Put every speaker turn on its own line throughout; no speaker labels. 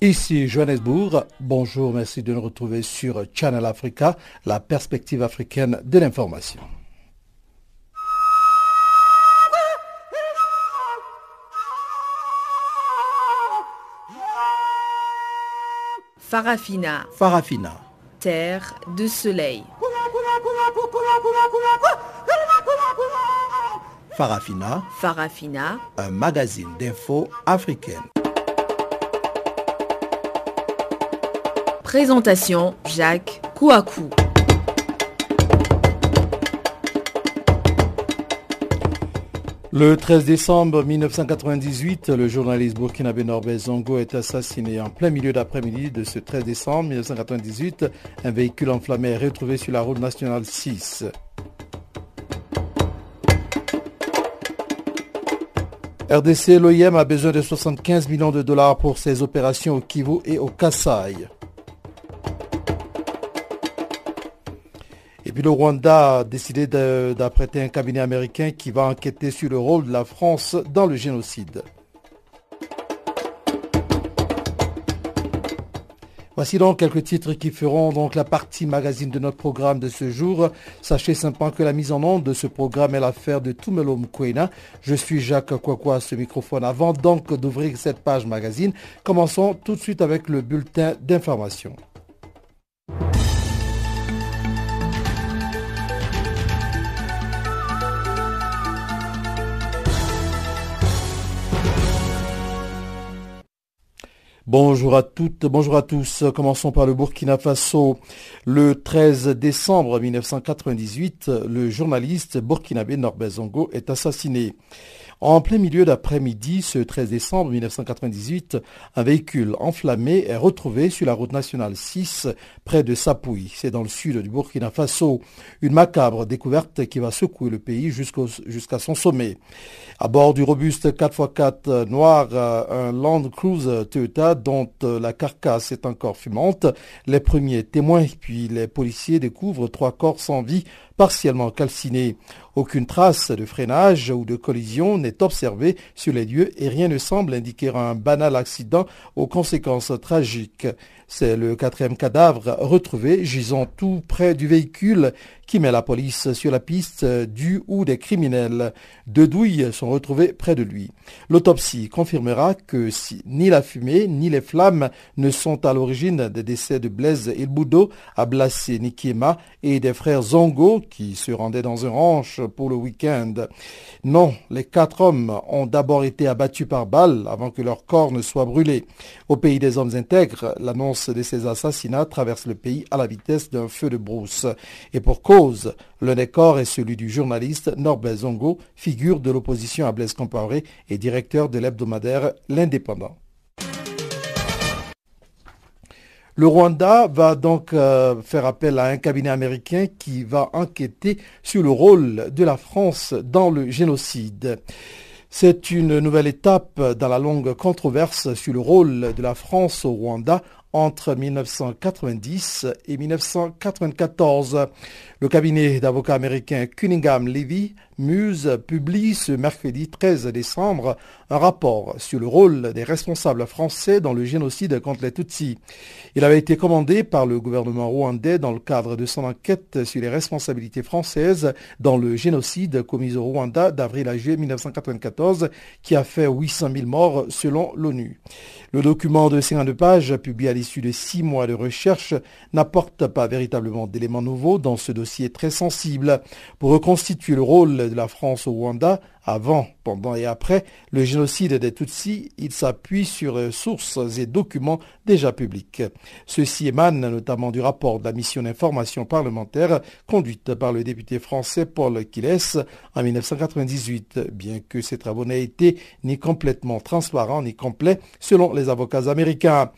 Ici Johannesburg, bonjour, merci de nous retrouver sur Channel Africa, la perspective africaine de l'information.
Farafina.
Farafina.
Terre de soleil.
Farafina.
Farafina.
Un magazine d'infos africaine.
Présentation Jacques Kouakou.
Le 13 décembre 1998, le journaliste burkinabé Norbert Zongo est assassiné en plein milieu d'après-midi de ce 13 décembre 1998. Un véhicule enflammé est retrouvé sur la route nationale 6. RDC, l'OIM a besoin de 75 millions de dollars pour ses opérations au Kivu et au Kasaï. Et puis le Rwanda a décidé d'apprêter un cabinet américain qui va enquêter sur le rôle de la France dans le génocide. Voici donc quelques titres qui feront donc la partie magazine de notre programme de ce jour. Sachez simplement que la mise en onde de ce programme est l'affaire de Tumelo Mkwena. Je suis Jacques Kwakwa à ce microphone. Avant donc d'ouvrir cette page magazine, commençons tout de suite avec le bulletin d'information. Bonjour à toutes, bonjour à tous. Commençons par le Burkina Faso. Le 13 décembre 1998, le journaliste burkinabé Norbert Zongo est assassiné. En plein milieu d'après-midi, ce 13 décembre 1998, un véhicule enflammé est retrouvé sur la route nationale 6 près de Sapouy. C'est dans le sud du Burkina Faso. Une macabre découverte qui va secouer le pays jusqu'à son sommet. À bord du robuste 4x4 noir, un Land Cruiser Toyota dont la carcasse est encore fumante, les premiers témoins puis les policiers découvrent trois corps sans vie partiellement calcinés. Aucune trace de freinage ou de collision n'est observée sur les lieux et rien ne semble indiquer un banal accident aux conséquences tragiques. C'est le quatrième cadavre retrouvé gisant tout près du véhicule qui met la police sur la piste du ou des criminels. Deux douilles sont retrouvées près de lui. L'autopsie confirmera que ni la fumée ni les flammes ne sont à l'origine des décès de Blaise Ilboudo, Ablassé Nikiema et des frères Zongo qui se rendaient dans un ranch pour le week-end. Non, les quatre hommes ont d'abord été abattus par balles avant que leur corps ne soit brûlé. Au pays des hommes intègres, l'annonce de ces assassinats traverse le pays à la vitesse d'un feu de brousse. Et pour cause, le des corps est celui du journaliste Norbert Zongo, figure de l'opposition à Blaise Compaoré et directeur de l'hebdomadaire L'Indépendant. Le Rwanda va donc euh, faire appel à un cabinet américain qui va enquêter sur le rôle de la France dans le génocide. C'est une nouvelle étape dans la longue controverse sur le rôle de la France au Rwanda entre 1990 et 1994. Le cabinet d'avocats américain Cunningham Levy Muse publie ce mercredi 13 décembre un rapport sur le rôle des responsables français dans le génocide contre les Tutsis. Il avait été commandé par le gouvernement rwandais dans le cadre de son enquête sur les responsabilités françaises dans le génocide commis au Rwanda d'avril à juillet 1994 qui a fait 800 000 morts selon l'ONU. Le document de 52 pages, publié à l'issue de six mois de recherche, n'apporte pas véritablement d'éléments nouveaux dans ce dossier très sensible. Pour reconstituer le rôle de la France au Rwanda, avant, pendant et après le génocide des Tutsis, il s'appuie sur sources et documents déjà publics. Ceci émane notamment du rapport de la mission d'information parlementaire conduite par le député français Paul Quiles en 1998, bien que ces travaux n'aient été ni complètement transparents ni complets selon les avocats américains.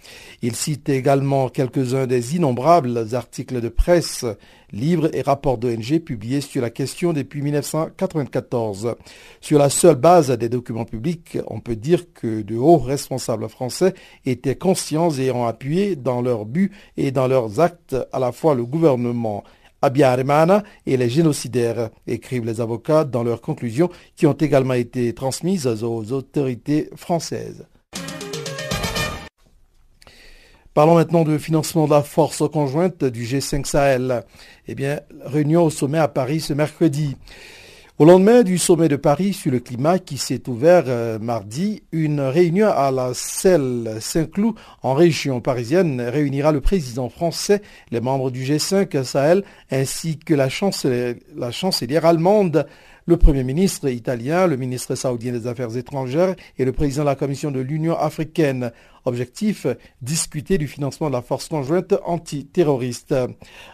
Il cite également quelques-uns des innombrables articles de presse livres et rapports d'ONG publiés sur la question depuis 1994. Sur la seule base des documents publics, on peut dire que de hauts responsables français étaient conscients et ont appuyé dans leurs buts et dans leurs actes à la fois le gouvernement Abiyarimana et les génocidaires, écrivent les avocats dans leurs conclusions qui ont également été transmises aux autorités françaises. Parlons maintenant de financement de la force conjointe du G5 Sahel. Eh bien, réunion au sommet à Paris ce mercredi. Au lendemain du sommet de Paris sur le climat qui s'est ouvert euh, mardi, une réunion à la Selle Saint-Cloud en région parisienne réunira le président français, les membres du G5 Sahel ainsi que la chancelière, la chancelière allemande le Premier ministre italien, le ministre saoudien des Affaires étrangères et le président de la Commission de l'Union africaine. Objectif, discuter du financement de la force conjointe antiterroriste.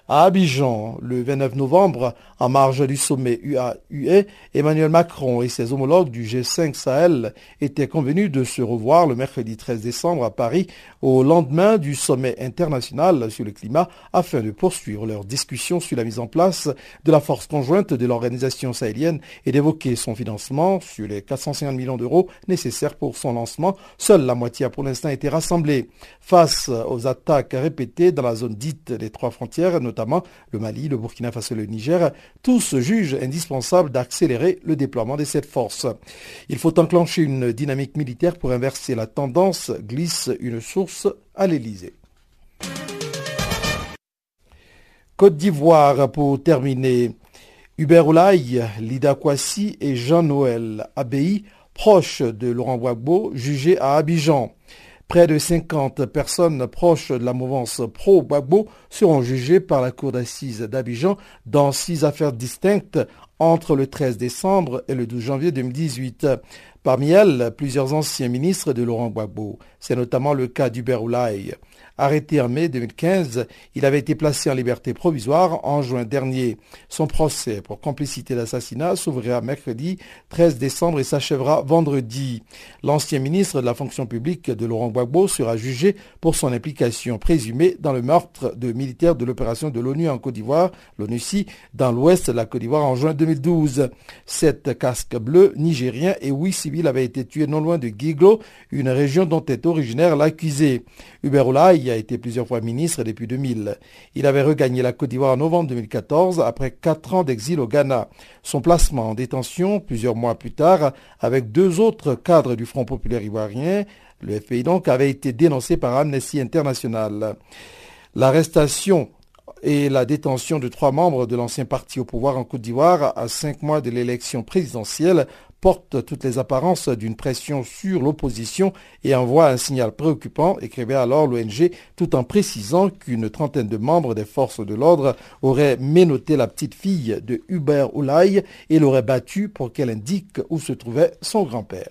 À Abidjan, le 29 novembre, en marge du sommet UAUE, Emmanuel Macron et ses homologues du G5 Sahel étaient convenus de se revoir le mercredi 13 décembre à Paris au lendemain du sommet international sur le climat afin de poursuivre leurs discussions sur la mise en place de la force conjointe de l'organisation sahélienne et d'évoquer son financement sur les 450 millions d'euros nécessaires pour son lancement. Seule la moitié a pour l'instant été rassemblée. Face aux attaques répétées dans la zone dite des trois frontières, notamment le Mali, le Burkina Faso et le Niger, tous jugent indispensable d'accélérer le déploiement de cette force. Il faut enclencher une dynamique militaire pour inverser la tendance, glisse une source à l'Élysée. Côte d'Ivoire pour terminer. Hubert Oulaï, Lida Kwasi et Jean-Noël Abbaye, proches de Laurent Gbagbo, jugés à Abidjan. Près de 50 personnes proches de la mouvance pro-Gbagbo seront jugées par la cour d'assises d'Abidjan dans six affaires distinctes entre le 13 décembre et le 12 janvier 2018. Parmi elles, plusieurs anciens ministres de Laurent Gbagbo. C'est notamment le cas d'Hubert Oulaï. Arrêté en mai 2015, il avait été placé en liberté provisoire en juin dernier. Son procès pour complicité d'assassinat s'ouvrira mercredi 13 décembre et s'achèvera vendredi. L'ancien ministre de la fonction publique de Laurent Gbagbo sera jugé pour son implication présumée dans le meurtre de militaires de l'opération de l'ONU en Côte d'Ivoire, l'ONUCI, dans l'ouest de la Côte d'Ivoire en juin 2012. Sept casques bleus nigériens et huit civils avaient été tués non loin de Giglo, une région dont est originaire l'accusé. A été plusieurs fois ministre depuis 2000. Il avait regagné la Côte d'Ivoire en novembre 2014 après quatre ans d'exil au Ghana. Son placement en détention plusieurs mois plus tard avec deux autres cadres du Front populaire ivoirien, le FPI donc, avait été dénoncé par Amnesty International. L'arrestation et la détention de trois membres de l'ancien parti au pouvoir en Côte d'Ivoire à cinq mois de l'élection présidentielle porte toutes les apparences d'une pression sur l'opposition et envoie un signal préoccupant, écrivait alors l'ONG, tout en précisant qu'une trentaine de membres des forces de l'ordre auraient ménoté la petite fille de Hubert Oulaï et l'aurait battue pour qu'elle indique où se trouvait son grand-père.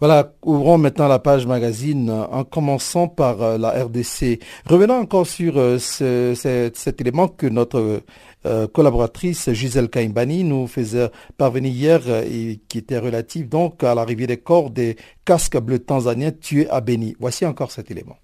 Voilà, ouvrons maintenant la page magazine en commençant par euh, la RDC. Revenons encore sur euh, ce, cet, élément que notre euh, collaboratrice Gisèle Kaimbani nous faisait parvenir hier et qui était relatif donc à l'arrivée des corps des casques bleus tanzaniens tués à Beni. Voici encore cet élément.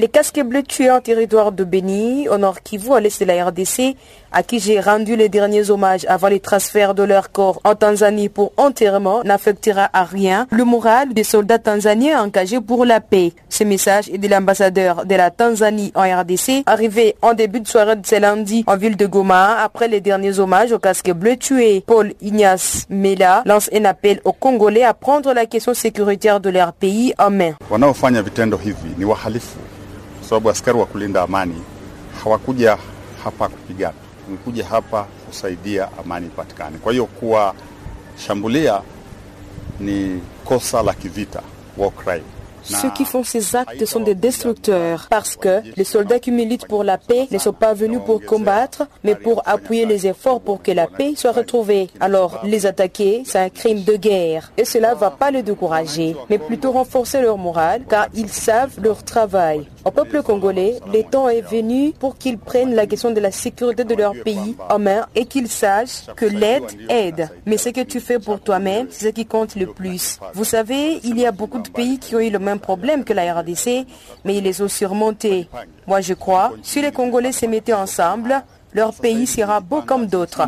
Les casques bleus tués en territoire de Beni, au nord Kivu, à l'est de la RDC, à qui j'ai rendu les derniers hommages avant les transferts de leur corps en Tanzanie pour enterrement, n'affectera à rien le moral des soldats tanzaniens engagés pour la paix. Ce message est de l'ambassadeur de la Tanzanie en RDC, arrivé en début de soirée de ce lundi en ville de Goma, après les derniers hommages aux casques bleus tués. Paul Ignace Mela lance un appel aux Congolais à prendre la question sécuritaire de leur pays en main.
Sababu askari wa kulinda amani hawakuja hapa kupigana, wamekuja hapa kusaidia amani ipatikane. Kwa hiyo kuwashambulia ni kosa la kivita, war crime.
Ceux qui font ces actes sont des destructeurs parce que les soldats qui militent pour la paix ne sont pas venus pour combattre, mais pour appuyer les efforts pour que la paix soit retrouvée. Alors, les attaquer, c'est un crime de guerre. Et cela ne va pas les décourager, mais plutôt renforcer leur morale car ils savent leur travail. Au peuple congolais, le temps est venu pour qu'ils prennent la question de la sécurité de leur pays en main et qu'ils sachent que l'aide aide. Mais ce que tu fais pour toi-même, c'est ce qui compte le plus. Vous savez, il y a beaucoup de pays qui ont eu le même problème que la RDC, mais ils les ont surmontés. Moi, je crois, si les Congolais se mettaient ensemble, leur pays sera beau comme d'autres.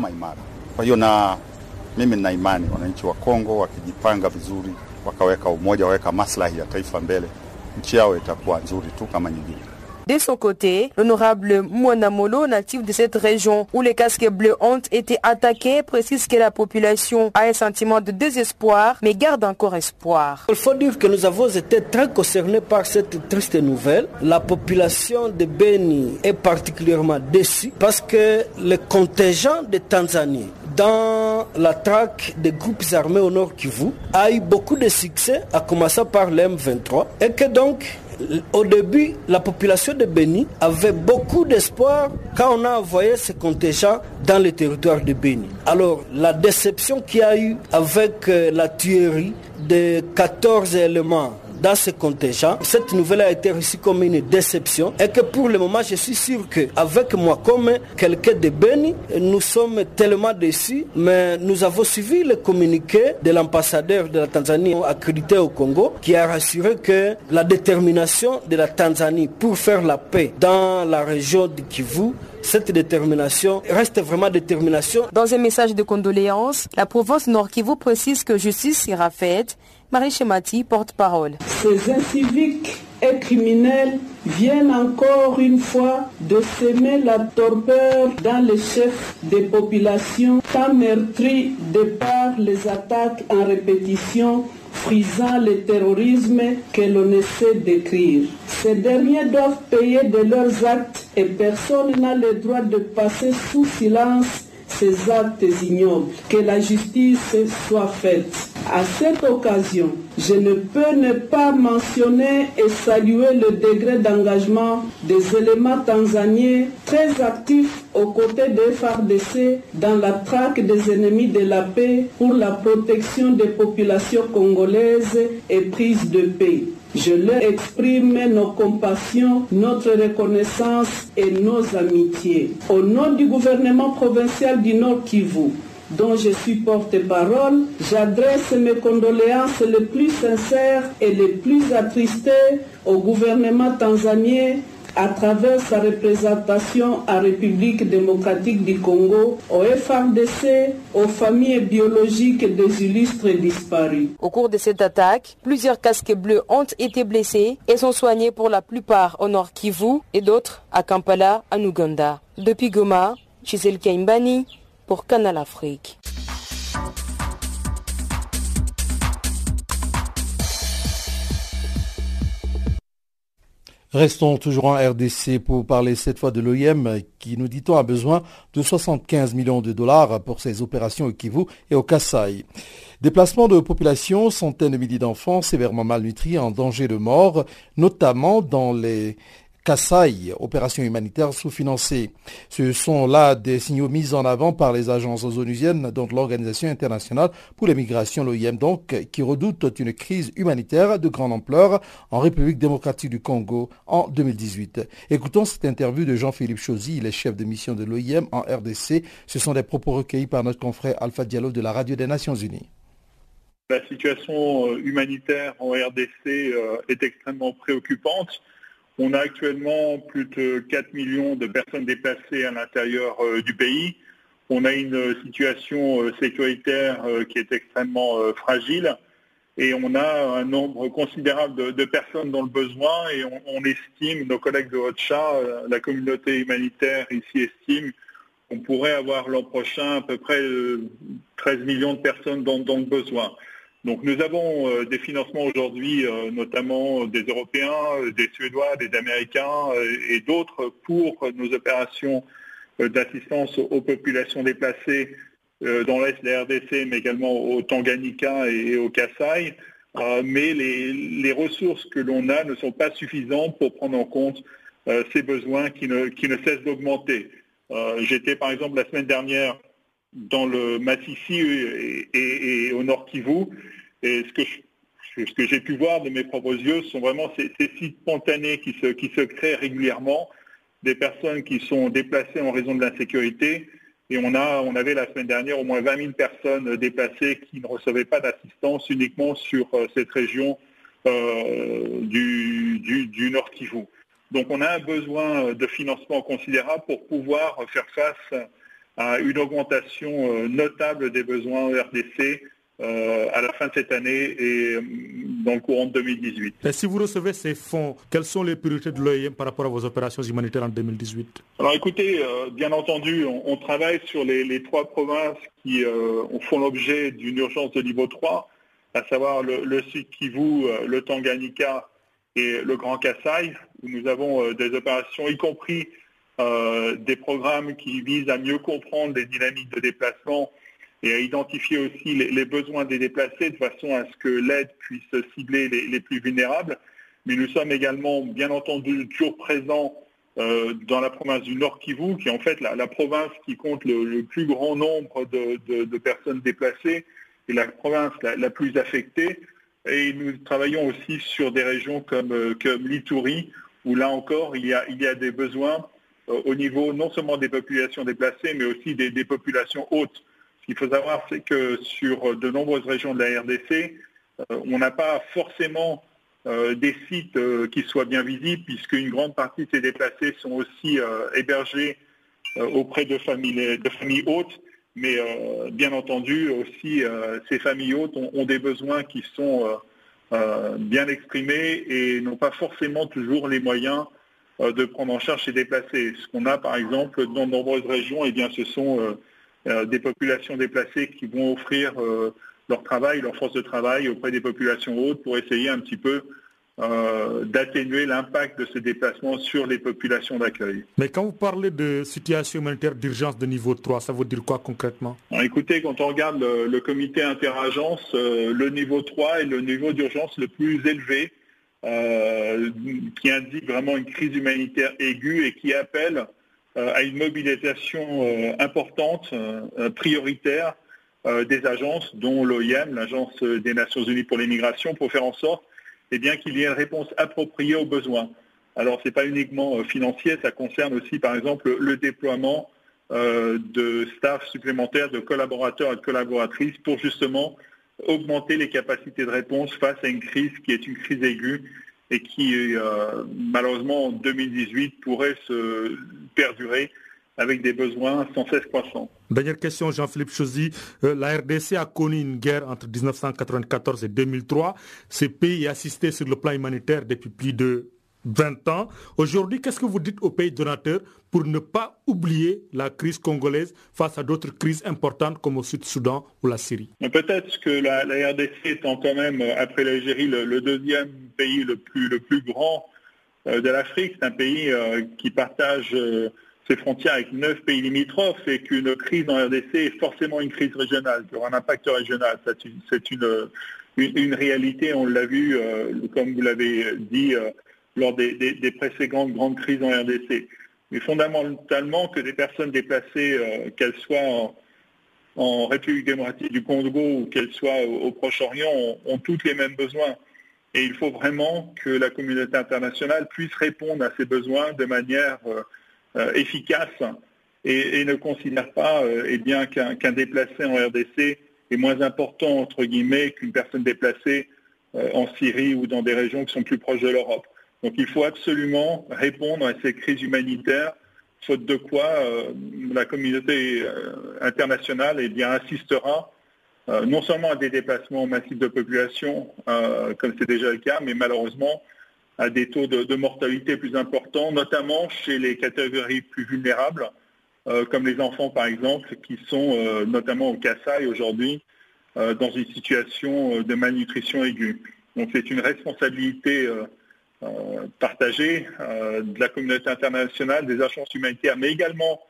De son côté, l'honorable Mwanamolo, natif de cette région où les casques bleus ont été attaqués, précise que la population a un sentiment de désespoir, mais garde encore espoir.
Il faut dire que nous avons été très concernés par cette triste nouvelle. La population de Beni est particulièrement déçue parce que le contingent de Tanzanie dans la traque des groupes armés au nord Kivu a eu beaucoup de succès, à commencer par l'M23, et que donc au début, la population de Béni avait beaucoup d'espoir quand on a envoyé ce contingent dans le territoire de Béni. Alors, la déception qu'il y a eu avec la tuerie de 14 éléments dans ce contingent. Cette nouvelle a été reçue comme une déception et que pour le moment, je suis sûr qu'avec moi, comme quelqu'un de Beni, nous sommes tellement déçus, mais nous avons suivi le communiqué de l'ambassadeur de la Tanzanie accrédité au Congo qui a rassuré que la détermination de la Tanzanie pour faire la paix dans la région du Kivu cette détermination reste vraiment détermination.
Dans un message de condoléances, la province Nord Kivu précise que justice sera faite. Marie Chemati, porte-parole.
Ces inciviques et criminels viennent encore une fois de semer la torpeur dans les chefs des populations, tant meurtris de par les attaques en répétition frisant le terrorisme que l'on essaie d'écrire. Ces derniers doivent payer de leurs actes et personne n'a le droit de passer sous silence ces actes ignobles. Que la justice soit faite. À cette occasion, je ne peux ne pas mentionner et saluer le degré d'engagement des éléments tanzaniens très actifs aux côtés des FARDC dans la traque des ennemis de la paix pour la protection des populations congolaises et prise de paix. Je leur exprime nos compassions, notre reconnaissance et nos amitiés. Au nom du gouvernement provincial du Nord Kivu, dont je suis porte-parole, j'adresse mes condoléances les plus sincères et les plus attristées au gouvernement tanzanien à travers sa représentation à République démocratique du Congo, au FRDC, aux familles biologiques des illustres disparus.
Au cours de cette attaque, plusieurs casques bleus ont été blessés et sont soignés pour la plupart au nord Kivu et d'autres à Kampala, en Ouganda. Depuis Goma, Gisèle Kaimbani pour Canal Afrique.
Restons toujours en RDC pour parler cette fois de l'OIM qui, nous dit-on, a besoin de 75 millions de dollars pour ses opérations au Kivu et au Kassai. Déplacement de population, centaines de milliers d'enfants sévèrement malnutris en danger de mort, notamment dans les Kassai, opération humanitaire sous-financée. Ce sont là des signaux mis en avant par les agences onusiennes, dont l'Organisation internationale pour les migrations, l'OIM donc, qui redoute une crise humanitaire de grande ampleur en République démocratique du Congo en 2018. Écoutons cette interview de Jean-Philippe Chauzy, le chef de mission de l'OIM en RDC. Ce sont des propos recueillis par notre confrère Alpha Diallo de la Radio des Nations Unies.
La situation humanitaire en RDC est extrêmement préoccupante. On a actuellement plus de 4 millions de personnes déplacées à l'intérieur du pays. On a une situation sécuritaire qui est extrêmement fragile et on a un nombre considérable de, personnes dans le besoin et on, estime, nos collègues de OCHA, la communauté humanitaire ici estime qu'on pourrait avoir l'an prochain à peu près 13 millions de personnes dans le besoin. Donc nous avons euh, des financements aujourd'hui, euh, notamment des Européens, des Suédois, des Américains et d'autres pour nos opérations d'assistance aux populations déplacées dans l'Est la RDC, mais également au Tanganyika et au Kassai. mais les, ressources que l'on a ne sont pas suffisantes pour prendre en compte ces besoins qui ne, cessent d'augmenter. J'étais par exemple la semaine dernière dans le Massissi et, au Nord Kivu, et ce que j'ai pu voir de mes propres yeux sont vraiment ces, sites spontanés qui se, créent régulièrement, des personnes qui sont déplacées en raison de l'insécurité. Et on, a, on avait la semaine dernière au moins 20 000 personnes déplacées qui ne recevaient pas d'assistance uniquement sur euh, cette région euh, du, du, Nord Kivu. Donc on a un besoin de financement considérable pour pouvoir faire face à une augmentation euh, notable des besoins en RDC euh, à la fin de cette année et euh, dans le courant de 2018.
Et si vous recevez ces fonds, quelles sont les priorités de l'OIM par rapport à vos opérations humanitaires en 2018
Alors écoutez, euh, bien entendu, on, travaille sur les, trois provinces qui font l'objet d'une urgence de niveau 3, à savoir le, le Sud Kivu, le Tanganyika et le Grand Kassai, où nous avons des opérations, y compris des programmes qui visent à mieux comprendre les dynamiques de déplacement et à identifier aussi les, besoins des déplacés de façon à ce que l'aide puisse cibler les, plus vulnérables. Mais nous sommes également, bien entendu, toujours présents euh, dans la province du Nord Kivu, qui est en fait la, province qui compte le, plus grand nombre de, personnes déplacées et la province la, plus affectée. Et nous travaillons aussi sur des régions comme, euh, comme l'Ituri, où là encore, il y a, des besoins euh, au niveau non seulement des populations déplacées, mais aussi des, populations hautes. Ce qu'il faut savoir, c'est que sur de nombreuses régions de la RDC, euh, on n'a pas forcément euh, des sites euh, qui soient bien visibles, puisqu'une grande partie de ces déplacés sont aussi hébergés auprès de familles, de familles hautes. Mais bien entendu, aussi, ces familles hautes ont, des besoins qui sont bien exprimés et n'ont pas forcément toujours les moyens de prendre en charge ces déplacés. Ce qu'on a, par exemple, dans de nombreuses régions, eh bien, ce sont euh, des populations déplacées qui vont offrir euh, leur travail, leur force de travail auprès des populations hautes pour essayer un petit peu euh, d'atténuer l'impact de ces déplacements sur les populations d'accueil.
Mais quand vous parlez de situation humanitaire d'urgence de niveau 3, ça veut dire quoi concrètement?
Écoutez, quand on regarde le, comité interagence, le niveau 3 est le niveau d'urgence le plus élevé, qui indique vraiment une crise humanitaire aiguë et qui appelle euh, à une mobilisation euh, importante, euh, prioritaire des agences, dont l'OIM, l'Agence des Nations Unies pour l'immigration, pour faire en sorte eh bien, qu'il y ait une réponse appropriée aux besoins. Alors, ce n'est pas uniquement financier, ça concerne aussi, par exemple, le déploiement de staff supplémentaires, de collaborateurs et de collaboratrices pour justement augmenter les capacités de réponse face à une crise qui est une crise aiguë et qui, euh, malheureusement, en 2018, pourrait se perdurer avec des besoins sans cesse croissants.
Dernière question, Jean-Philippe Chosy. Euh, la RDC a connu une guerre entre 1994 et 2003. Ce pays assisté sur le plan humanitaire depuis plus de 20 ans. Aujourd'hui, qu'est-ce que vous dites aux pays donateurs pour ne pas oublier la crise congolaise face à d'autres crises importantes comme au Sud-Soudan ou la Syrie?
Peut-être que la, RDC étant quand même, euh, après l'Algérie, le, deuxième pays le plus, le plus grand euh, de l'Afrique, c'est un pays euh, qui partage ses frontières avec neuf pays limitrophes et qu'une crise en RDC est forcément une crise régionale, qui aura un impact régional. C'est une, une, réalité, on l'a vu, comme vous l'avez dit, lors des, précédentes grandes crises en RDC. Mais fondamentalement, que des personnes déplacées, euh, qu'elles soient en, République démocratique du Congo ou qu'elles soient au, Proche-Orient, ont, toutes les mêmes besoins. Et il faut vraiment que la communauté internationale puisse répondre à ces besoins de manière euh, euh, efficace et, ne considère pas bien qu'un déplacé en RDC est moins important, entre guillemets, qu'une personne déplacée en Syrie ou dans des régions qui sont plus proches de l'Europe. Donc il faut absolument répondre à ces crises humanitaires, faute de quoi euh, la communauté euh, internationale eh bien, assistera euh, non seulement à des déplacements massifs de population, comme c'est déjà le cas, mais malheureusement à des taux de, mortalité plus importants, notamment chez les catégories plus vulnérables, comme les enfants par exemple, qui sont notamment au Kassai aujourd'hui dans une situation de malnutrition aiguë. Donc c'est une responsabilité partagée euh, de la communauté internationale, des agences humanitaires, mais également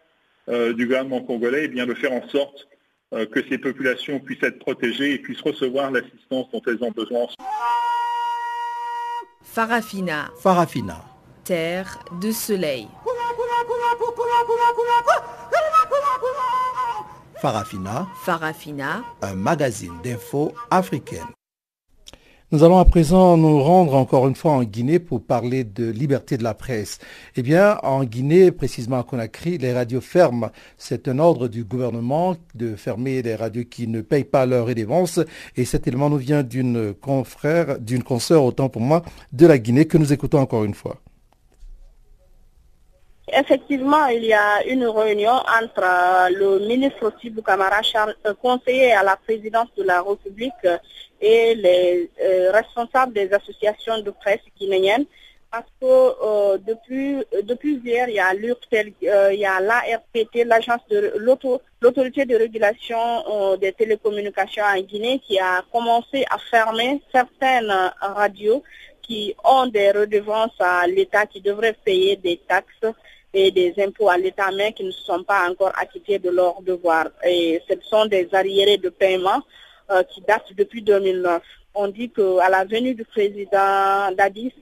du gouvernement congolais, et bien de faire en sorte que ces populations puissent être protégées et puissent recevoir l'assistance dont elles ont besoin.
Farafina.
Farafina.
Terre de soleil.
Farafina.
Farafina.
Un magazine d'infos africaine. Nous allons à présent nous rendre encore une fois en Guinée pour parler de liberté de la presse. Eh bien, en Guinée, précisément à Conakry, les radios ferment. C'est un ordre du gouvernement de fermer les radios qui ne payent pas leur redevance. Et cet élément nous vient d'une confrère, d'une consoeur, autant pour moi, de la Guinée, que nous écoutons encore une fois.
Effectivement, il y a une réunion entre euh, le ministre Sibou Kamara, euh, conseiller à la présidence de la République, et les euh, responsables des associations de presse guinéennes, parce que depuis, depuis hier, il y a l'URTEL, il y a l'ARPT, l'agence de l'autorité de régulation des télécommunications en Guinée, qui a commencé à fermer certaines radios qui ont des redevances à l'État, qui devraient payer des taxes et des impôts à l'État, mais qui ne sont pas encore acquittés de leurs devoirs. Et ce sont des arriérés de paiement euh, qui datent depuis 2009. On dit qu'à la venue du président Dadis,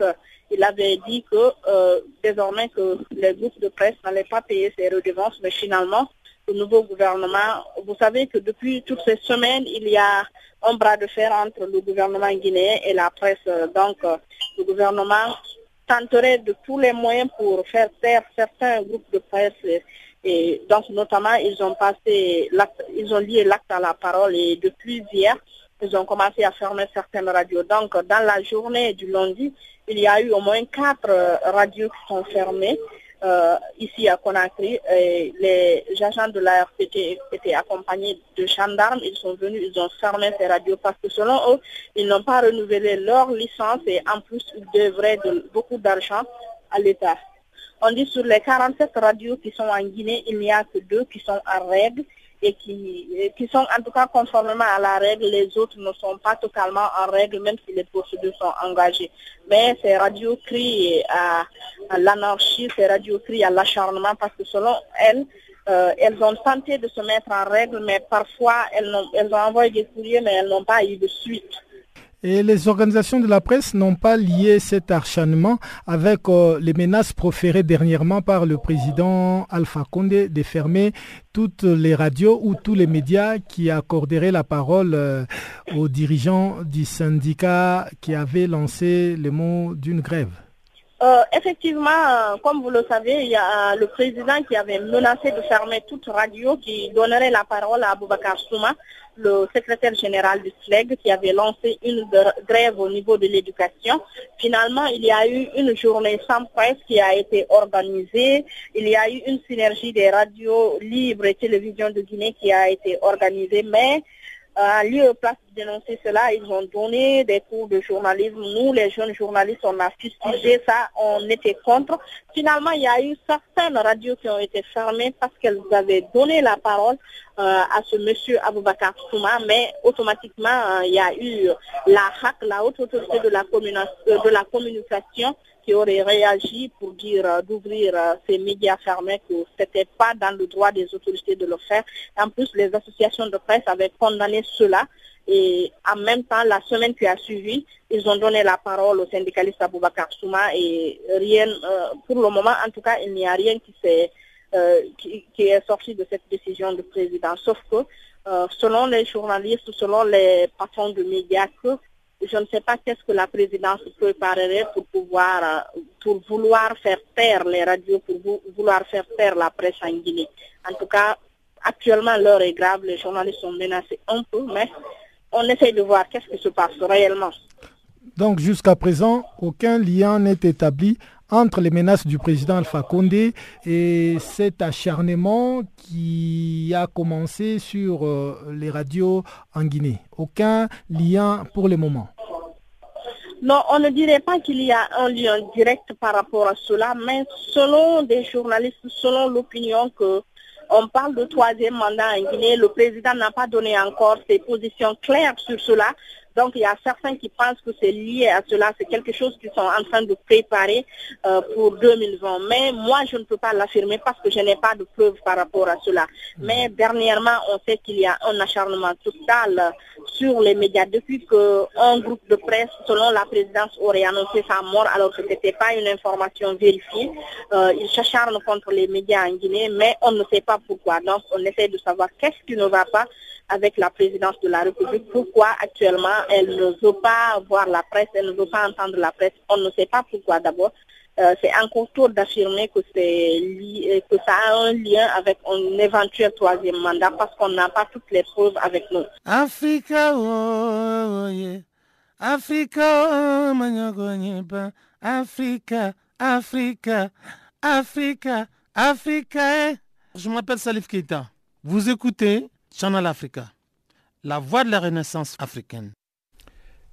il avait dit que euh, désormais que les groupes de presse n'allaient pas payer ces redevances, mais finalement, le nouveau gouvernement, vous savez que depuis toutes ces semaines, il y a un bras de fer entre le gouvernement guinéen et la presse. Donc, le gouvernement tenterait de tous les moyens pour faire taire certains groupes de presse. Et donc, notamment, ils ont passé, ils ont lié l'acte à la parole et depuis hier, ils ont commencé à fermer certaines radios. Donc, dans la journée du lundi, il y a eu au moins quatre radios qui sont fermées. Euh, ici à Conakry, les agents de la RPT étaient accompagnés de gendarmes. Ils sont venus, ils ont fermé ces radios parce que selon eux, ils n'ont pas renouvelé leur licence et en plus, ils devraient beaucoup d'argent à l'État. On dit sur les 47 radios qui sont en Guinée, il n'y a que deux qui sont en règle et qui, qui sont en tout cas conformément à la règle. Les autres ne sont pas totalement en règle, même si les procédures sont engagées. Mais ces radios crient à, l'anarchie, ces radios crient à l'acharnement parce que selon elles, euh, elles ont tenté de se mettre en règle, mais parfois elles, elles ont envoyé des courriers, mais elles n'ont pas eu de suite.
Et les organisations de la presse n'ont pas lié cet acharnement avec euh, les menaces proférées dernièrement par le président Alpha Condé de fermer toutes les radios ou tous les médias qui accorderaient la parole euh, aux dirigeants du syndicat qui avait lancé le mot d'une grève.
Euh, effectivement, comme vous le savez, il y a le président qui avait menacé de fermer toute radio qui donnerait la parole à Aboubacar Souma le secrétaire général du SLEG qui avait lancé une grève au niveau de l'éducation. Finalement, il y a eu une journée sans presse qui a été organisée. Il y a eu une synergie des radios libres et télévisions de Guinée qui a été organisée, mais à lieu place de dénoncer cela, ils ont donné des cours de journalisme. Nous, les jeunes journalistes, on a fustigé ça, on était contre. Finalement, il y a eu certaines radios qui ont été fermées parce qu'elles avaient donné la parole euh, à ce monsieur Aboubakar Souma, mais automatiquement, euh, il y a eu la HAC, la haute autorité de la, euh, de la communication, qui aurait réagi pour dire euh, d'ouvrir euh, ces médias fermés, que ce n'était pas dans le droit des autorités de le faire. En plus, les associations de presse avaient condamné cela. Et en même temps, la semaine qui a suivi, ils ont donné la parole au syndicaliste Aboubakar Souma et rien, euh, pour le moment, en tout cas, il n'y a rien qui, est, qui, est sorti de cette décision du président. Sauf que, selon les journalistes, selon les patrons de médias, que je ne sais pas qu'est-ce que la présidence préparerait pour pouvoir, euh, pour vouloir faire taire les radios, pour vouloir faire taire la presse en Guinée. En tout cas, actuellement, l'heure est grave, les journalistes sont menacés un peu, mais on essaie de voir qu'est-ce qui se passe réellement.
Donc jusqu'à présent, aucun lien n'est établi entre les menaces du président Alpha Condé et cet acharnement qui a commencé sur euh, les radios en Guinée. Aucun lien pour le moment.
Non, on ne dirait pas qu'il y a un lien direct par rapport à cela, mais selon des journalistes, selon l'opinion que on parle de troisième mandat en Guinée. Le président n'a pas donné encore ses positions claires sur cela. Donc il y a certains qui pensent que c'est lié à cela, c'est quelque chose qu'ils sont en train de préparer euh, pour 2020. Mais moi, je ne peux pas l'affirmer parce que je n'ai pas de preuves par rapport à cela. Mm. Mais dernièrement, on sait qu'il y a un acharnement total sur les médias depuis qu'un groupe de presse, selon la présidence, aurait annoncé sa mort alors que ce n'était pas une information vérifiée. Euh, il s'acharne contre les médias en Guinée, mais on ne sait pas pourquoi. Donc, on essaie de savoir qu'est-ce qui ne va pas avec la présidence de la République. Pourquoi actuellement elle ne veut pas voir la presse, elle ne veut pas entendre la presse? On ne sait pas pourquoi d'abord. Euh, c'est encore tôt d'affirmer que, que ça a un lien avec un éventuel troisième mandat parce qu'on n'a pas toutes les preuves avec nous.
Africa, oh, yeah. Africa, Africa, Africa, Africa, Africa. Je m'appelle Salif Keita. Vous écoutez Channel Africa, la voix de la renaissance africaine.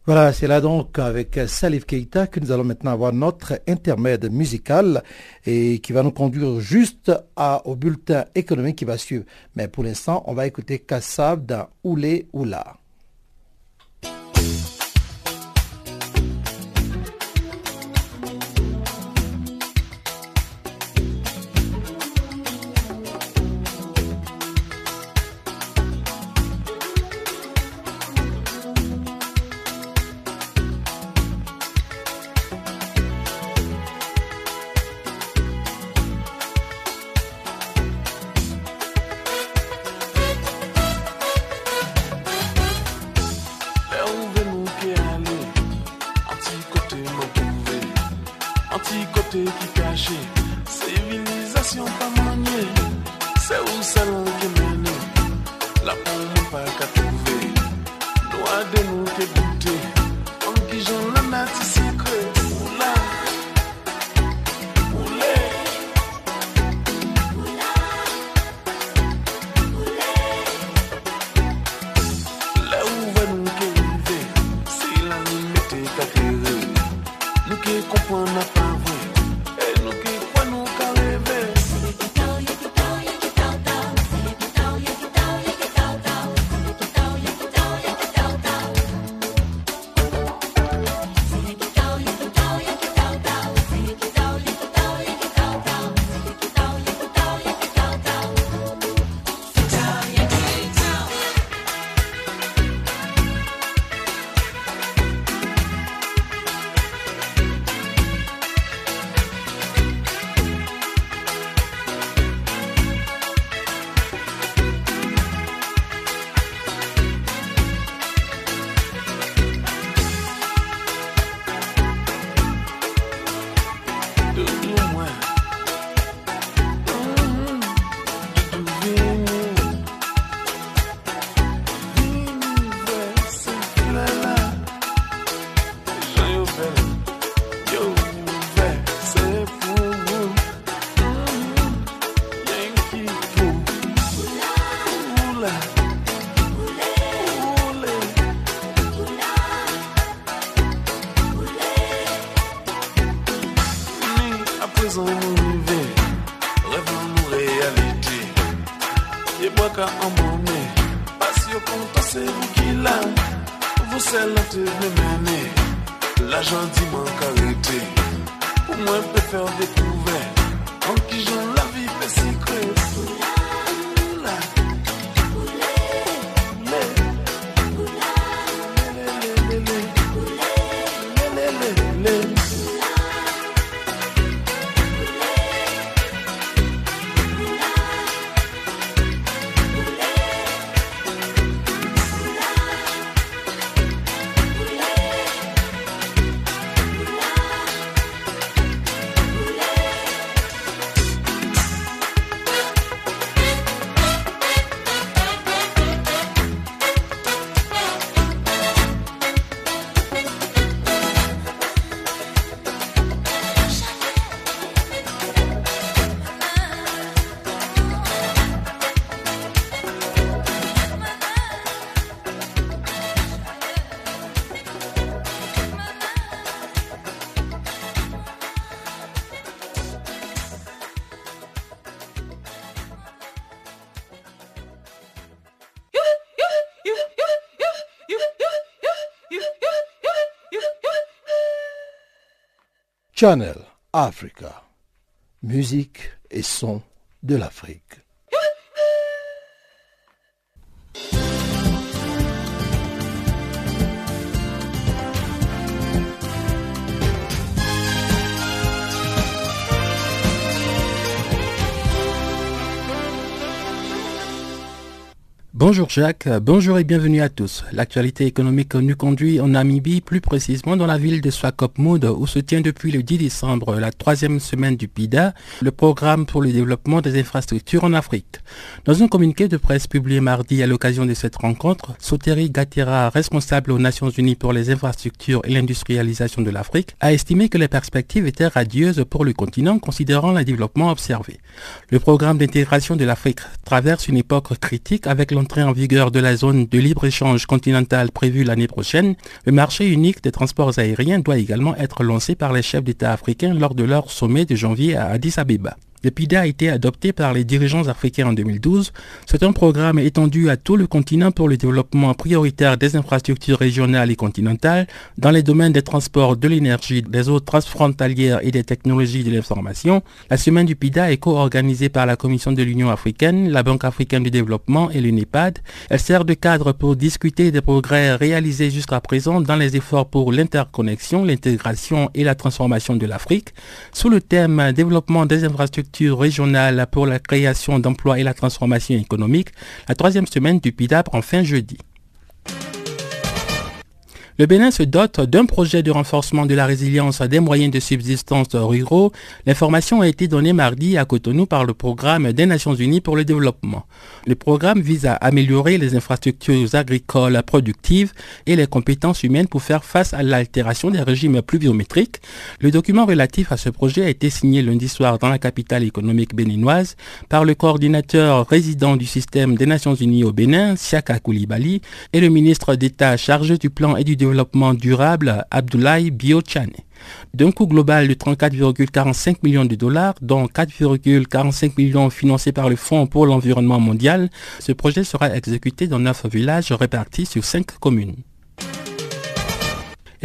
Voilà, c'est là donc avec Salif Keita que nous allons maintenant avoir notre intermède musical et qui va nous conduire juste au bulletin économique qui va suivre. Mais pour l'instant, on va écouter Kassab dans Oulé Oula.
Channel Africa. Musique et son de l'Afrique.
Bonjour Jacques, bonjour et bienvenue à tous. L'actualité économique nous conduit en Namibie, plus précisément dans la ville de Swakopmund, où se tient depuis le 10 décembre la troisième semaine du PIDA, le programme pour le développement des infrastructures en Afrique. Dans un communiqué de presse publié mardi à l'occasion de cette rencontre, Soteri Gatira, responsable aux Nations Unies pour les infrastructures et l'industrialisation de l'Afrique, a estimé que les perspectives étaient radieuses pour le continent considérant le développement observé. Le programme d'intégration de l'Afrique traverse une époque critique avec l'entrée en vigueur de la zone de libre-échange continentale prévue l'année prochaine, le marché unique des transports aériens doit également être lancé par les chefs d'État africains lors de leur sommet de janvier à Addis Abeba. Le PIDA a été adopté par les dirigeants africains en 2012. C'est un programme étendu à tout le continent pour le développement prioritaire des infrastructures régionales et continentales dans les domaines des transports, de l'énergie, des eaux transfrontalières et des technologies de l'information. La semaine du PIDA est co-organisée par la Commission de l'Union africaine, la Banque africaine du développement et l'UNEPAD. Elle sert de cadre pour discuter des progrès réalisés jusqu'à présent dans les efforts pour l'interconnexion, l'intégration et la transformation de l'Afrique sous le thème développement des infrastructures régionale pour la création d'emplois et la transformation économique, la troisième semaine du PIDAP en fin jeudi. Le Bénin se dote d'un projet de renforcement de la résilience des moyens de subsistance ruraux. L'information a été donnée mardi à Cotonou par le programme des Nations Unies pour le développement. Le programme vise à améliorer les infrastructures agricoles productives et les compétences humaines pour faire face à l'altération des régimes pluviométriques. Le document relatif à ce projet a été signé lundi soir dans la capitale économique béninoise par le coordinateur résident du système des Nations Unies au Bénin, Siaka Koulibaly, et le ministre d'État chargé du plan et du durable, Abdoulaye Biochane. D'un coût global de 34,45 millions de dollars, dont 4,45 millions financés par le Fonds pour l'environnement mondial, ce projet sera exécuté dans neuf villages répartis sur cinq communes.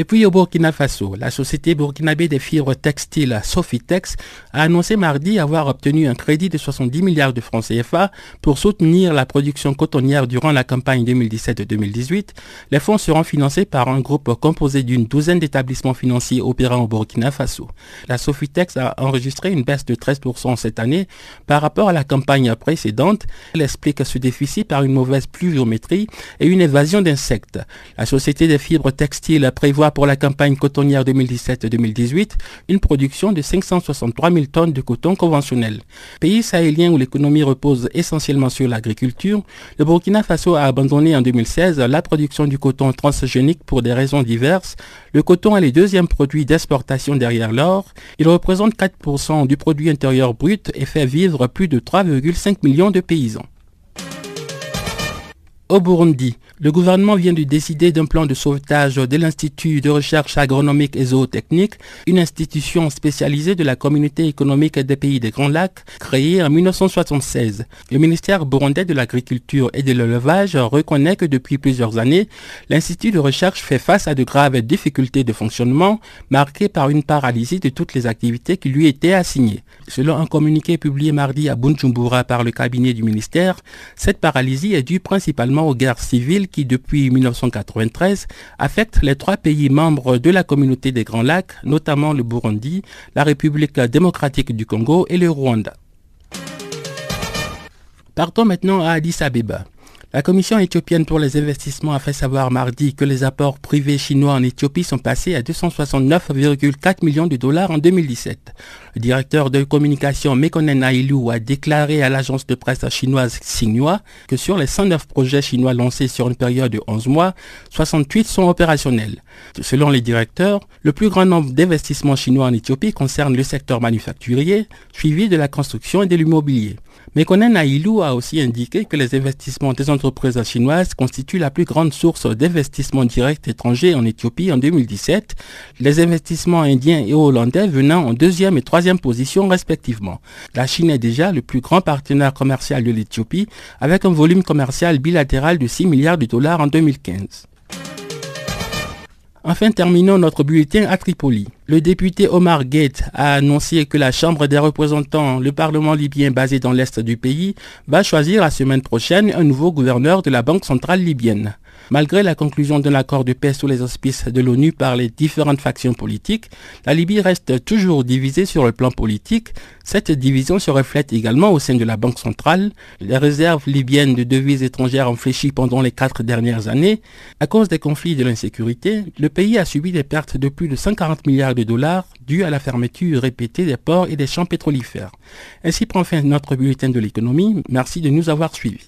Et puis au Burkina Faso, la société burkinabé des fibres textiles Sofitex a annoncé mardi avoir obtenu un crédit de 70 milliards de francs CFA pour soutenir la production cotonnière durant la campagne 2017-2018. Les fonds seront financés par un groupe composé d'une douzaine d'établissements financiers opérant au Burkina Faso. La Sofitex a enregistré une baisse de 13% cette année par rapport à la campagne précédente. Elle explique ce déficit par une mauvaise pluviométrie et une évasion d'insectes. La société des fibres textiles prévoit pour la campagne cotonnière 2017-2018 une production de 563 000 tonnes de coton conventionnel. Pays sahélien où l'économie repose essentiellement sur l'agriculture, le Burkina Faso a abandonné en 2016 la production du coton transgénique pour des raisons diverses. Le coton est le deuxième produit d'exportation derrière l'or. Il représente 4% du produit intérieur brut et fait vivre plus de 3,5 millions de paysans. Au Burundi, le gouvernement vient de décider d'un plan de sauvetage de l'Institut de recherche agronomique et zootechnique, une institution spécialisée de la communauté économique des pays des Grands Lacs, créée en 1976. Le ministère burundais de l'Agriculture et de l'Élevage reconnaît que depuis plusieurs années, l'Institut de recherche fait face à de graves difficultés de fonctionnement, marquées par une paralysie de toutes les activités qui lui étaient assignées. Selon un communiqué publié mardi à Bunjumbura par le cabinet du ministère, cette paralysie est due principalement aux guerres civiles qui, depuis 1993, affecte les trois pays membres de la communauté des Grands Lacs, notamment le Burundi, la République démocratique du Congo et le Rwanda. Partons maintenant à Addis Abeba. La Commission éthiopienne pour les investissements a fait savoir mardi que les apports privés chinois en Éthiopie sont passés à 269,4 millions de dollars en 2017. Le directeur de communication Mekonnen Ailou a déclaré à l'agence de presse chinoise Xinhua que sur les 109 projets chinois lancés sur une période de 11 mois, 68 sont opérationnels. Selon les directeurs, le plus grand nombre d'investissements chinois en Éthiopie concerne le secteur manufacturier, suivi de la construction et de l'immobilier. Mekonnen Ailou a aussi indiqué que les investissements des entreprises chinoises constituent la plus grande source d'investissements directs étrangers en Éthiopie en 2017, les investissements indiens et hollandais venant en deuxième et troisième position respectivement. La Chine est déjà le plus grand partenaire commercial de l'Éthiopie avec un volume commercial bilatéral de 6 milliards de dollars en 2015. Enfin, terminons notre bulletin à Tripoli. Le député Omar Gate a annoncé que la Chambre des représentants, le Parlement libyen basé dans l'est du pays, va choisir la semaine prochaine un nouveau gouverneur de la Banque centrale libyenne. Malgré la conclusion d'un accord de paix sous les auspices de l'ONU par les différentes factions politiques, la Libye reste toujours divisée sur le plan politique. Cette division se reflète également au sein de la Banque centrale. Les réserves libyennes de devises étrangères ont fléchi pendant les quatre dernières années. À cause des conflits et de l'insécurité, le pays a subi des pertes de plus de 140 milliards de dollars dues à la fermeture répétée des ports et des champs pétrolifères. Ainsi prend fin notre bulletin de l'économie. Merci de nous avoir suivis.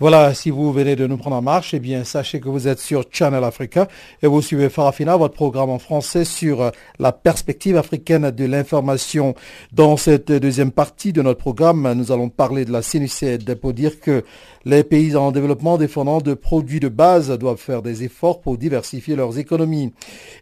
Voilà, si vous venez de nous prendre en marche, eh bien, sachez que vous êtes sur Channel Africa et vous suivez Farafina, votre programme en français sur euh, la perspective africaine de l'information. Dans cette deuxième partie de notre programme, nous allons parler de la CNUCED pour dire que les pays en développement défendant de produits de base doivent faire des efforts pour diversifier leurs économies.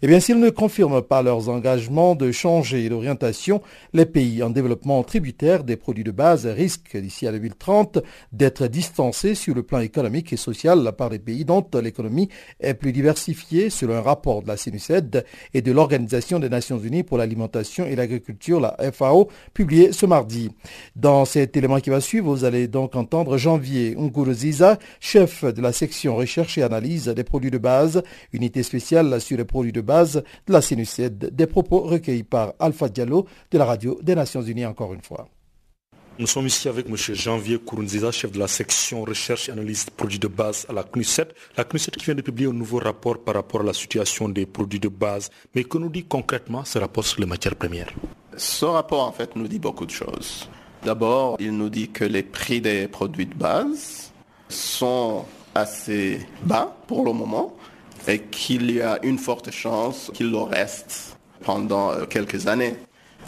Eh bien, s'ils ne confirment pas leurs engagements de changer d'orientation, les pays en développement tributaire des produits de base risquent d'ici à 2030 d'être distancés le plan économique et social par des pays dont l'économie est plus diversifiée, selon un rapport de la CNUSED et de l'Organisation des Nations Unies pour l'alimentation et l'agriculture, la FAO, publié ce mardi. Dans cet élément qui va suivre, vous allez donc entendre Janvier Ziza, chef de la section recherche et analyse des produits de base, unité spéciale sur les produits de base de la CNUCED, des propos recueillis par Alpha Diallo de la radio des Nations Unies encore une fois.
Nous sommes ici avec M. Janvier Kourounziza, chef de la section recherche et analyse produits de base à la CNUCED. La CNUCED qui vient de publier un nouveau rapport par rapport à la situation des produits de base. Mais que nous dit concrètement ce rapport sur les matières premières?
Ce rapport en fait nous dit beaucoup de choses. D'abord, il nous dit que les prix des produits de base sont assez bas pour le moment et qu'il y a une forte chance qu'il le reste pendant euh, quelques années.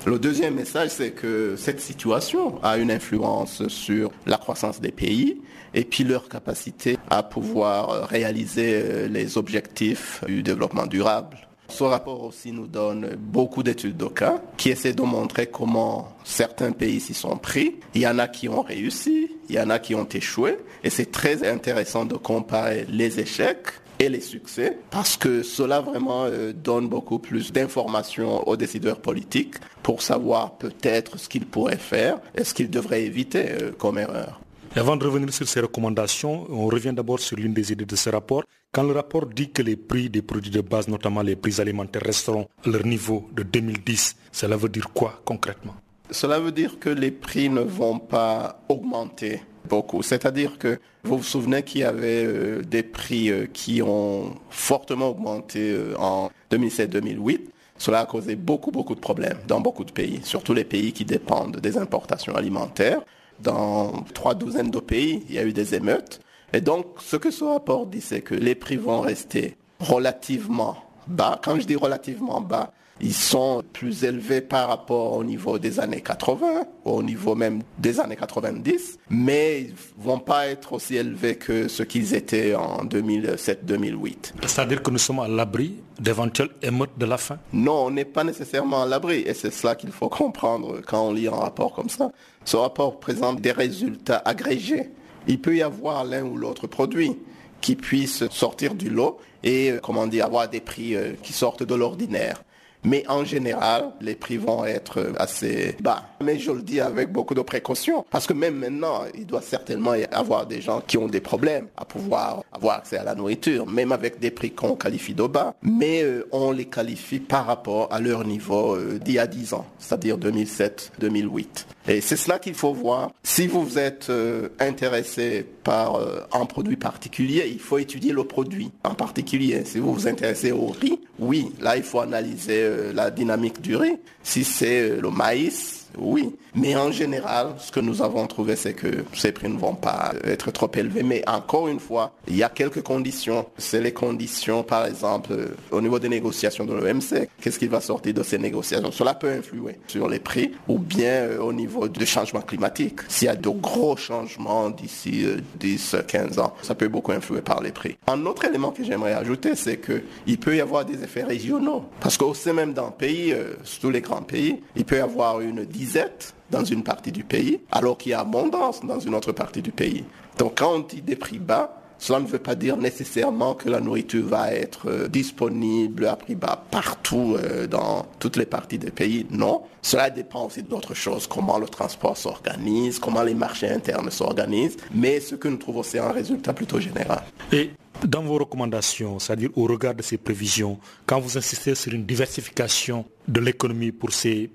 Le deuxième message, c'est que cette situation a une influence sur la croissance des pays et puis leur capacité à pouvoir réaliser euh, les objectifs du développement durable. Ce rapport aussi nous donne beaucoup d'études de cas qui essaient de montrer comment certains pays s'y sont pris. Il y en a qui ont réussi, il y en a qui ont échoué. Et c'est très intéressant de comparer les échecs et les succès, parce que cela vraiment euh, donne beaucoup plus d'informations aux décideurs politiques pour savoir peut-être ce qu'ils pourraient faire et ce qu'ils devraient éviter euh, comme erreur.
avant de revenir sur ces recommandations, on revient d'abord sur l'une des idées de ce rapport. Quand le rapport dit que les prix des produits de base, notamment les prix alimentaires, resteront à leur niveau de 2010, cela veut dire quoi concrètement?
Cela veut dire que les prix ne vont pas augmenter beaucoup. C'est-à-dire que vous vous souvenez qu'il y avait euh, des prix euh, qui ont fortement augmenté euh, en 2007-2008. Cela a causé beaucoup, beaucoup de problèmes dans beaucoup de pays, surtout les pays qui dépendent des importations alimentaires. Dans trois douzaines de pays, il y a eu des émeutes. Et donc, ce que ce rapport dit, c'est que les prix vont rester relativement bas. Quand je dis relativement bas, ils sont plus élevés par rapport au niveau des années 80, au niveau même des années 90, mais ils vont pas être aussi élevés que ce qu'ils étaient en 2007-2008.
C'est-à-dire que nous sommes à l'abri d'éventuelles émeutes de la faim?
Non, on n'est pas nécessairement à l'abri, et c'est cela qu'il faut comprendre quand on lit un rapport comme ça. Ce rapport présente des résultats agrégés. Il peut y avoir l'un ou l'autre produit qui puissent sortir du lot et, comment dire, avoir des prix euh, qui sortent de l'ordinaire. Mais en général, les prix vont être assez bas. Mais je le dis avec beaucoup de précautions. Parce que même maintenant, il doit certainement y avoir des gens qui ont des problèmes à pouvoir avoir accès à la nourriture, même avec des prix qu'on qualifie de bas. Mais euh, on les qualifie par rapport à leur niveau euh, d'il y a 10 ans, c'est-à-dire 2007-2008. Et c'est cela qu'il faut voir. Si vous êtes euh, intéressé par euh, un produit particulier, il faut étudier le produit en particulier. Si vous vous intéressez au riz, oui, là il faut analyser euh, la dynamique du riz. Si c'est le maïs, oui. Mais en général, ce que nous avons trouvé, c'est que ces prix ne vont pas être trop élevés. Mais encore une fois, il y a quelques conditions. C'est les conditions, par exemple, au niveau des négociations de l'OMC. Qu'est-ce qui va sortir de ces négociations? Cela peut influer sur les prix ou bien au niveau du changement climatique. S'il y a de gros changements d'ici 10, 15 ans, ça peut beaucoup influer par les prix. Un autre élément que j'aimerais ajouter, c'est qu'il peut y avoir des effets régionaux. Parce qu'au sein même d'un pays, tous les grands pays, il peut y avoir une disette dans une partie du pays, alors qu'il y a abondance dans une autre partie du pays. Donc quand on dit des prix bas, cela ne veut pas dire nécessairement que la nourriture va être disponible à prix bas partout dans toutes les parties du pays. Non, cela dépend aussi d'autres choses, comment le transport s'organise, comment les marchés internes s'organisent. Mais ce que nous trouvons, c'est un résultat plutôt général.
Et dans vos recommandations, c'est-à-dire au regard de ces prévisions, quand vous insistez sur une diversification de l'économie pour ces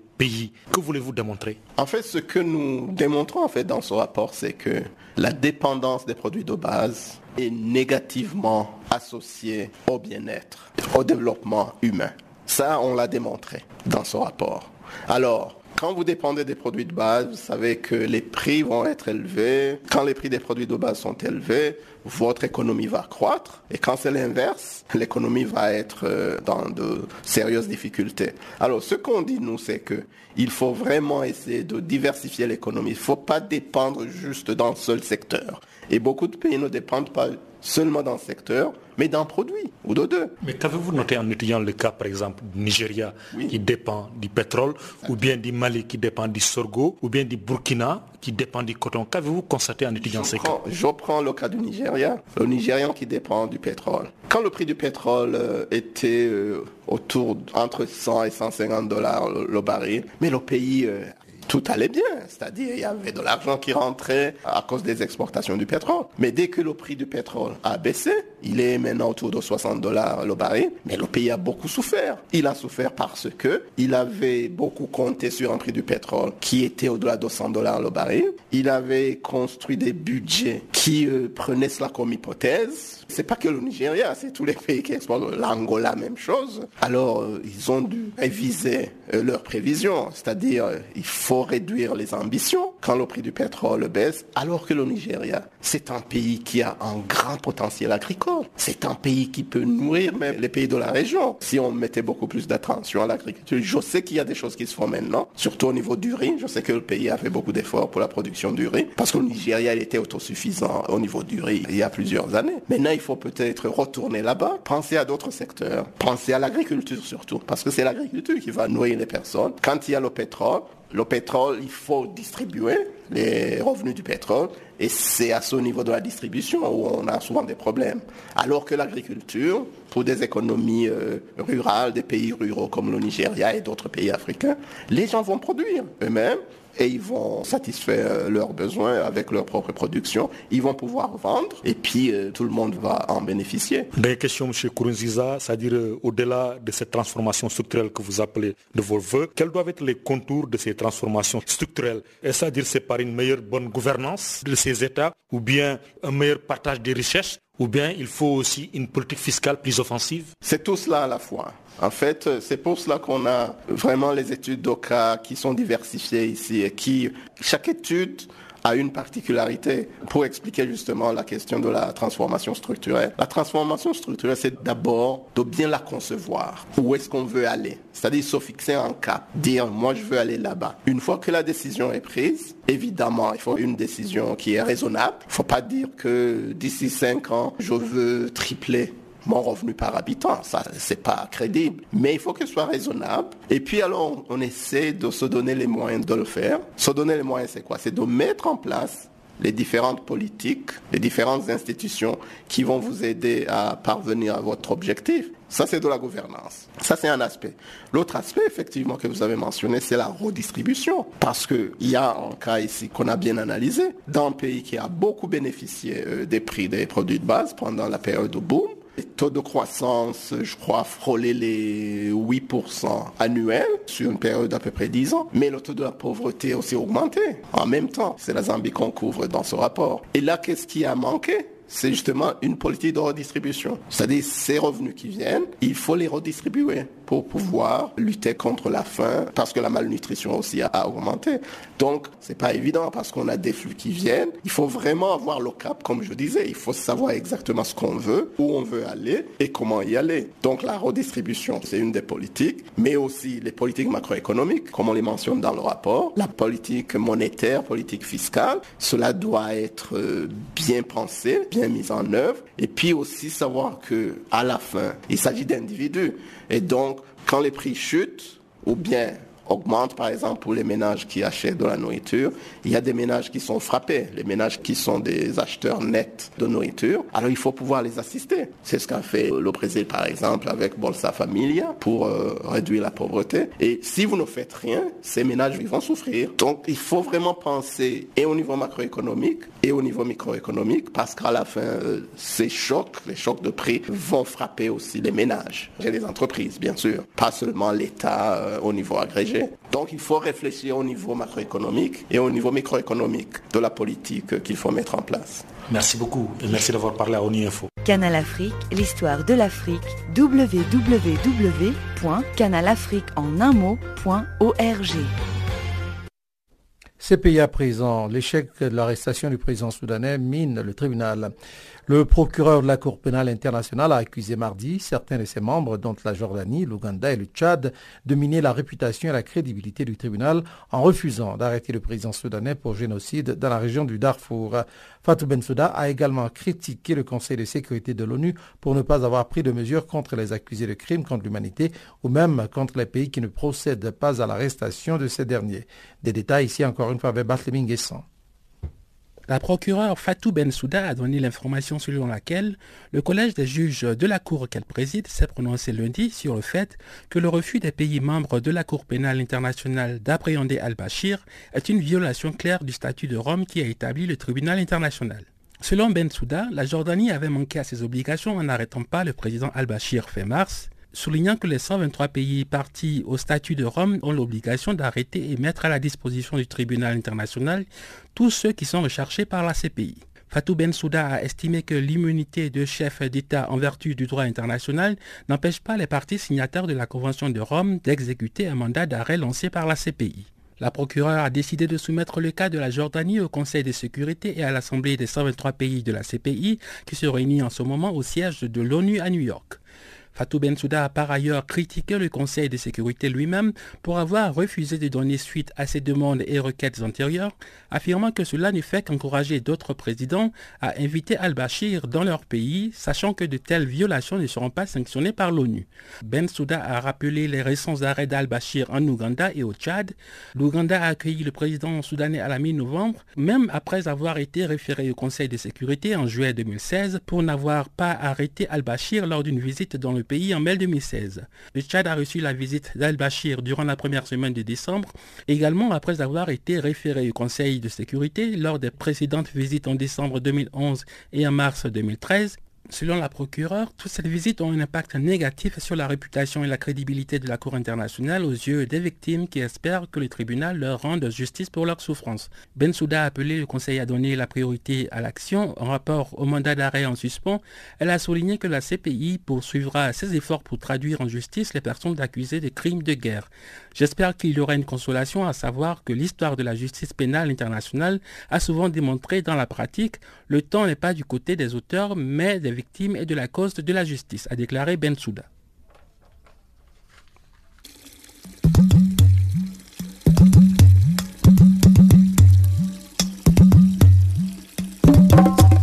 que voulez-vous démontrer?
En fait, ce que nous démontrons en fait dans ce rapport, c'est que la dépendance des produits de base est négativement associée au bien-être, au développement humain. Ça, on l'a démontré dans ce rapport. Alors, quand vous dépendez des produits de base, vous savez que les prix vont être élevés. Quand les prix des produits de base sont élevés, votre économie va croître. Et quand c'est l'inverse, l'économie va être dans de sérieuses difficultés. Alors, ce qu'on dit, nous, c'est que il faut vraiment essayer de diversifier l'économie. Il ne faut pas dépendre juste d'un seul secteur. Et beaucoup de pays ne dépendent pas seulement d'un secteur, mais d'un produit ou de deux.
Mais qu'avez-vous noté en étudiant le cas, par exemple, du Nigeria oui. qui dépend du pétrole, ou bien du Mali qui dépend du sorgho, ou bien du Burkina qui dépend du coton? Qu'avez-vous constaté en étudiant
je
ces
prends,
cas?
Je prends le cas du Nigeria, le Nigérian qui dépend du pétrole. Quand le prix du pétrole euh, était euh, autour entre 100 et 150 dollars le, le baril, mais le pays euh, tout allait bien, c'est-à-dire il y avait de l'argent qui rentrait à cause des exportations du pétrole. Mais dès que le prix du pétrole a baissé, il est maintenant autour de 60 dollars le baril, mais le pays a beaucoup souffert. Il a souffert parce que il avait beaucoup compté sur un prix du pétrole qui était au-delà de 100 dollars le baril. Il avait construit des budgets qui euh, prenaient cela comme hypothèse. C'est pas que le Nigeria, c'est tous les pays qui exportent. L'Angola, même chose. Alors, euh, ils ont dû réviser euh, leurs prévisions, c'est-à-dire il faut réduire les ambitions quand le prix du pétrole baisse, alors que le Nigeria, c'est un pays qui a un grand potentiel agricole. C'est un pays qui peut nourrir même les pays de la région. Si on mettait beaucoup plus d'attention à l'agriculture, je sais qu'il y a des choses qui se font maintenant, surtout au niveau du riz. Je sais que le pays a fait beaucoup d'efforts pour la production du riz, parce que le Nigeria, il était autosuffisant au niveau du riz il y a plusieurs années. Maintenant, il faut peut-être retourner là-bas, penser à d'autres secteurs, penser à l'agriculture surtout, parce que c'est l'agriculture qui va nourrir les personnes. Quand il y a le pétrole, le pétrole, il faut distribuer les revenus du pétrole et c'est à ce niveau de la distribution où on a souvent des problèmes. Alors que l'agriculture, pour des économies euh, rurales, des pays ruraux comme le Nigeria et d'autres pays africains, les gens vont produire eux-mêmes et ils vont satisfaire leurs besoins avec leur propre production. Ils vont pouvoir vendre et puis euh, tout le monde va en bénéficier.
Des questions, M. Kourunziza, c'est-à-dire euh, au-delà de cette transformation structurelle que vous appelez de vos voeux, quels doivent être les contours de ces transformations structurelles? C'est-à-dire c'est par une meilleure bonne gouvernance de ces États ou bien un meilleur partage des richesses? Ou bien il faut aussi une politique fiscale plus offensive?
C'est tout cela à la fois. En fait, c'est pour cela qu'on a vraiment les études d'OCA qui sont diversifiées ici et qui, chaque étude a une particularité pour expliquer justement la question de la transformation structurelle. La transformation structurelle, c'est d'abord de bien la concevoir. Où est-ce qu'on veut aller? C'est-à-dire se fixer un cap, dire moi je veux aller là-bas. Une fois que la décision est prise, évidemment, il faut une décision qui est raisonnable. Il ne faut pas dire que d'ici cinq ans, je veux tripler mon revenu par habitant. Ça, c'est pas crédible. Mais il faut que ce soit raisonnable. Et puis alors, on essaie de se donner les moyens de le faire. Se donner les moyens, c'est quoi? C'est de mettre en place les différentes politiques, les différentes institutions qui vont vous aider à parvenir à votre objectif. Ça, c'est de la gouvernance. Ça, c'est un aspect. L'autre aspect, effectivement, que vous avez mentionné, c'est la redistribution. Parce qu'il y a un cas ici qu'on a bien analysé, dans un pays qui a beaucoup bénéficié euh, des prix des produits de base pendant la période de boom, les taux de croissance, je crois, frôlaient les 8% annuels sur une période d'à peu près 10 ans. Mais le taux de la pauvreté a aussi augmenté en même temps. C'est la Zambie qu'on couvre dans ce rapport. Et là, qu'est-ce qui a manqué? C'est justement une politique de redistribution. C'est-à-dire ces revenus qui viennent, il faut les redistribuer pour pouvoir lutter contre la faim parce que la malnutrition aussi a augmenté. Donc, c'est pas évident parce qu'on a des flux qui viennent. Il faut vraiment avoir le cap, comme je disais. Il faut savoir exactement ce qu'on veut, où on veut aller et comment y aller. Donc, la redistribution, c'est une des politiques, mais aussi les politiques macroéconomiques, comme on les mentionne dans le rapport, la politique monétaire, politique fiscale. Cela doit être euh, bien pensé, bien mis en œuvre, et puis aussi savoir que à la fin, il s'agit d'individus. Et donc, quand les prix chutent, ou bien augmente par exemple pour les ménages qui achètent de la nourriture. Il y a des ménages qui sont frappés, les ménages qui sont des acheteurs nets de nourriture. Alors il faut pouvoir les assister. C'est ce qu'a fait le Brésil par exemple avec Bolsa Familia pour euh, réduire la pauvreté. Et si vous ne faites rien, ces ménages vont souffrir. Donc il faut vraiment penser et au niveau macroéconomique et au niveau microéconomique parce qu'à la fin, euh, ces chocs, les chocs de prix vont frapper aussi les ménages et les entreprises bien sûr, pas seulement l'État euh, au niveau agrégé donc il faut réfléchir au niveau macroéconomique et au niveau microéconomique de la politique qu'il faut mettre en place.
Merci beaucoup et merci d'avoir parlé à ONI Info.
Canal Afrique, l'histoire de l'Afrique, www.canalafriqueenunmot.org.
Ces pays à présent, l'échec de l'arrestation du président soudanais mine le tribunal. Le procureur de la Cour pénale internationale a accusé mardi certains de ses membres, dont la Jordanie, l'Ouganda et le Tchad, de miner la réputation et la crédibilité du tribunal en refusant d'arrêter le président soudanais pour génocide dans la région du Darfour. Fatou Bensouda a également critiqué le Conseil de sécurité de l'ONU pour ne pas avoir pris de mesures contre les accusés de crimes contre l'humanité ou même contre les pays qui ne procèdent pas à l'arrestation de ces derniers. Des détails ici encore une fois avec Barthélémy Guesson.
La procureure Fatou Bensouda a donné l'information selon laquelle le collège des juges de la Cour qu'elle préside s'est prononcé lundi sur le fait que le refus des pays membres de la Cour pénale internationale d'appréhender al-Bashir est une violation claire du statut de Rome qui a établi le tribunal international. Selon Bensouda, la Jordanie avait manqué à ses obligations en n'arrêtant pas le président al-Bashir fin mars soulignant que les 123 pays partis au statut de Rome ont l'obligation d'arrêter et mettre à la disposition du tribunal international tous ceux qui sont recherchés par la CPI. Fatou Bensouda a estimé que l'immunité de chef d'État en vertu du droit international n'empêche pas les partis signataires de la Convention de Rome d'exécuter un mandat d'arrêt lancé par la CPI. La procureure a décidé de soumettre le cas de la Jordanie au Conseil de sécurité et à l'Assemblée des 123 pays de la CPI qui se réunit en ce moment au siège de l'ONU à New York. Fatou Bensouda a par ailleurs critiqué le Conseil de sécurité lui-même pour avoir refusé de donner suite à ses demandes et requêtes antérieures, affirmant que cela ne fait qu'encourager d'autres présidents à inviter al-Bashir dans leur pays, sachant que de telles violations ne seront pas sanctionnées par l'ONU. Bensouda a rappelé les récents arrêts d'al-Bashir en Ouganda et au Tchad. L'Ouganda a accueilli le président soudanais à la mi-novembre, même après avoir été référé au Conseil de sécurité en juillet 2016 pour n'avoir pas arrêté al-Bashir lors d'une visite dans le pays en mai 2016. Le Tchad a reçu la visite d'Al-Bashir durant la première semaine de décembre, également après avoir été référé au Conseil de sécurité lors des précédentes visites en décembre 2011 et en mars 2013 Selon la procureure, toutes ces visites ont un impact négatif sur la réputation et la crédibilité de la Cour internationale aux yeux des victimes qui espèrent que le tribunal leur rende justice pour leurs souffrances. Bensouda a appelé le Conseil à donner la priorité à l'action en rapport au mandat d'arrêt en suspens. Elle a souligné que la CPI poursuivra ses efforts pour traduire en justice les personnes accusées de crimes de guerre. J'espère qu'il y aura une consolation à savoir que l'histoire de la justice pénale internationale a souvent démontré dans la pratique le temps n'est pas du côté des auteurs mais des victimes et de la cause de la justice, a déclaré Ben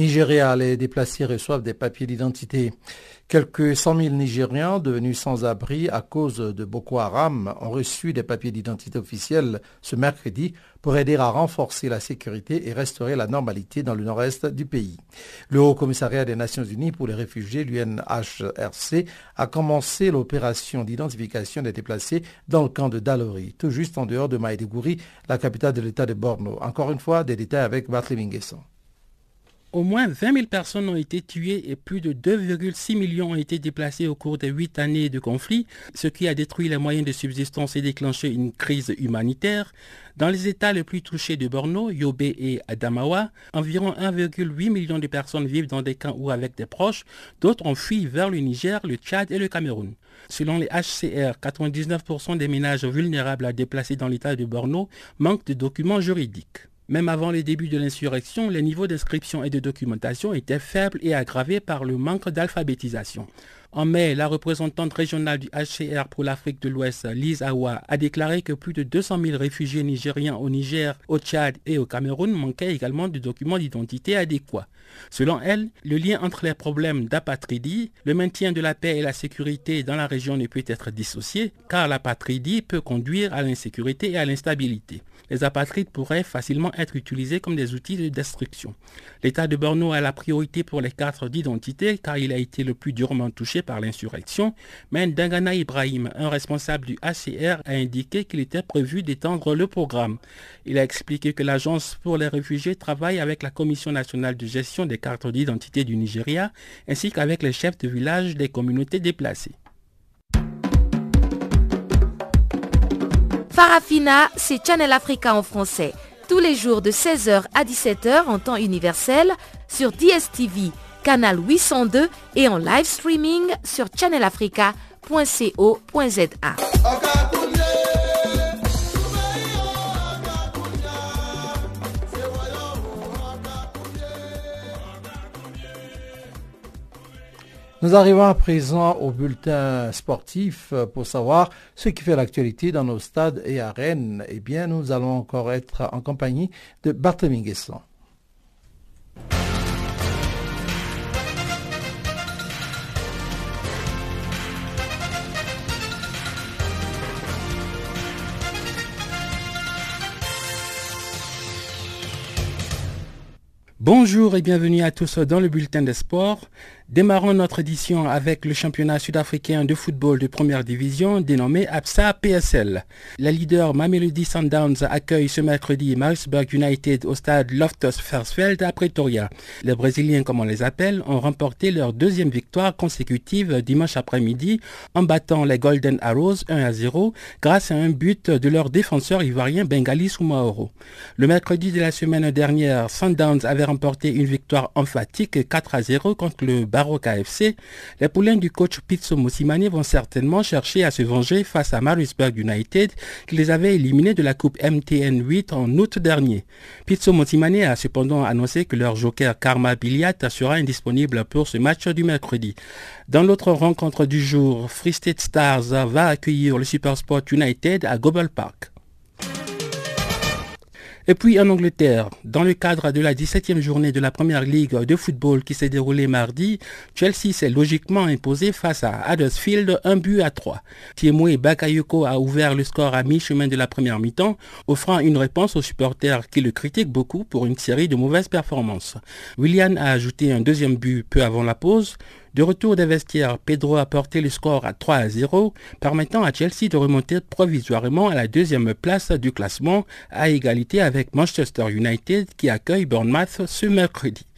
Nigeria, les déplacés reçoivent des papiers d'identité. Quelques 100 000 Nigériens devenus sans abri à cause de Boko Haram ont reçu des papiers d'identité officiels ce mercredi pour aider à renforcer la sécurité et restaurer la normalité dans le nord-est du pays. Le Haut Commissariat des Nations Unies pour les réfugiés, l'UNHRC, a commencé l'opération d'identification des déplacés dans le camp de Dalori, tout juste en dehors de Maïdougouri, la capitale de l'État de Borno. Encore une fois, des détails avec Barthélémy Nguesson.
Au moins 20 000 personnes ont été tuées et plus de 2,6 millions ont été déplacés au cours des huit années de conflit, ce qui a détruit les moyens de subsistance et déclenché une crise humanitaire. Dans les États les plus touchés de Borno, Yobe et Adamawa, environ 1,8 million de personnes vivent dans des camps ou avec des proches. D'autres ont fui vers le Niger, le Tchad et le Cameroun. Selon les HCR, 99% des ménages vulnérables à déplacer dans l'État de Borno manquent de documents juridiques. Même avant les débuts de l'insurrection, les niveaux d'inscription et de documentation étaient faibles et aggravés par le manque d'alphabétisation. En mai, la représentante régionale du HCR pour l'Afrique de l'Ouest, Lise Awa, a déclaré que plus de 200 000 réfugiés nigériens au Niger, au Tchad et au Cameroun manquaient également de documents d'identité adéquats. Selon elle, le lien entre les problèmes d'apatridie, le maintien de la paix et la sécurité dans la région ne peut être dissocié, car l'apatridie peut conduire à l'insécurité et à l'instabilité les apatrides pourraient facilement être utilisés comme des outils de destruction. L'État de Borno a la priorité pour les cartes d'identité car il a été le plus durement touché par l'insurrection, mais Dangana Ibrahim, un responsable du HCR, a indiqué qu'il était prévu d'étendre le programme. Il a expliqué que l'Agence pour les réfugiés travaille avec la Commission nationale de gestion des cartes d'identité du Nigeria ainsi qu'avec les chefs de village des communautés déplacées.
Farafina, c'est Channel Africa en français. Tous les jours de 16h à 17h en temps universel sur DSTV, canal 802 et en live streaming sur channelafrica.co.za.
Nous arrivons à présent au bulletin sportif pour savoir ce qui fait l'actualité dans nos stades et arènes. Eh bien, nous allons encore être en compagnie de Barthélemy Guesson.
Bonjour et bienvenue à tous dans le bulletin des sports. Démarrons notre édition avec le championnat sud-africain de football de première division dénommé APSA PSL. La leader Mamelody Sundowns accueille ce mercredi Marisburg United au stade Loftus Versfeld à Pretoria. Les Brésiliens, comme on les appelle, ont remporté leur deuxième victoire consécutive dimanche après-midi en battant les Golden Arrows 1 à 0 grâce à un but de leur défenseur ivoirien Bengali Soumaoro. Le mercredi de la semaine dernière, Sundowns avait remporté une victoire emphatique 4 à 0 contre le au les poulains du coach Pizzo Mosimane vont certainement chercher à se venger face à Marisburg United qui les avait éliminés de la Coupe MTN 8 en août dernier. Pizzo Mosimane a cependant annoncé que leur joker Karma Biliat sera indisponible pour ce match du mercredi. Dans l'autre rencontre du jour, Free State Stars va accueillir le Supersport United à Gobble Park. Et puis en Angleterre, dans le cadre de la 17e journée de la Première Ligue de football qui s'est déroulée mardi, Chelsea s'est logiquement imposé face à Huddersfield un but à 3. et Bakayoko a ouvert le score à mi-chemin de la première mi-temps, offrant une réponse aux supporters qui le critiquent beaucoup pour une série de mauvaises performances. William a ajouté un deuxième but peu avant la pause, de retour des vestiaires, Pedro a porté le score à 3 à 0, permettant à Chelsea de remonter provisoirement à la deuxième place du classement, à égalité avec Manchester United qui accueille Bournemouth ce mercredi.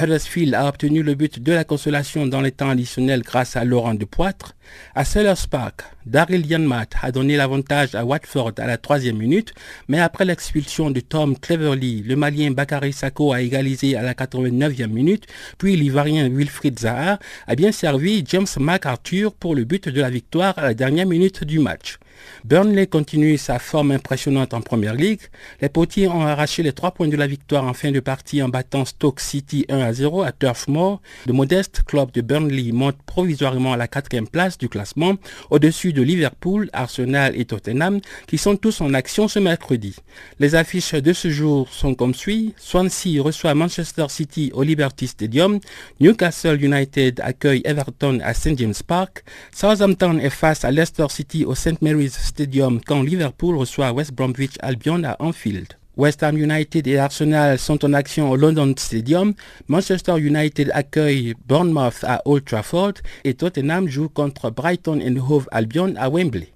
Huddersfield a obtenu le but de la consolation dans les temps additionnels grâce à Laurent de Poitre. À Sellers Park, Daryl Yanmat a donné l'avantage à Watford à la troisième minute, mais après l'expulsion de Tom Cleverly, le Malien Bakary Sako a égalisé à la 89e minute, puis l'Ivoirien Wilfried Zaha a bien servi James MacArthur pour le but de la victoire à la dernière minute du match. Burnley continue sa forme impressionnante en Première Ligue. Les potiers ont arraché les trois points de la victoire en fin de partie en battant Stoke City 1 à 0 à Turf Moor. Le modeste club de Burnley monte provisoirement à la quatrième place du classement au-dessus de Liverpool, Arsenal et Tottenham qui sont tous en action ce mercredi. Les affiches de ce jour sont comme suit. Swansea reçoit Manchester City au Liberty Stadium. Newcastle United accueille Everton à St James Park. Southampton est face à Leicester City au St Mary's Stadium quand Liverpool reçoit West Bromwich Albion à Anfield. West Ham United et Arsenal sont en action au London Stadium. Manchester United accueille Bournemouth à Old Trafford et Tottenham joue contre Brighton and Hove Albion à Wembley.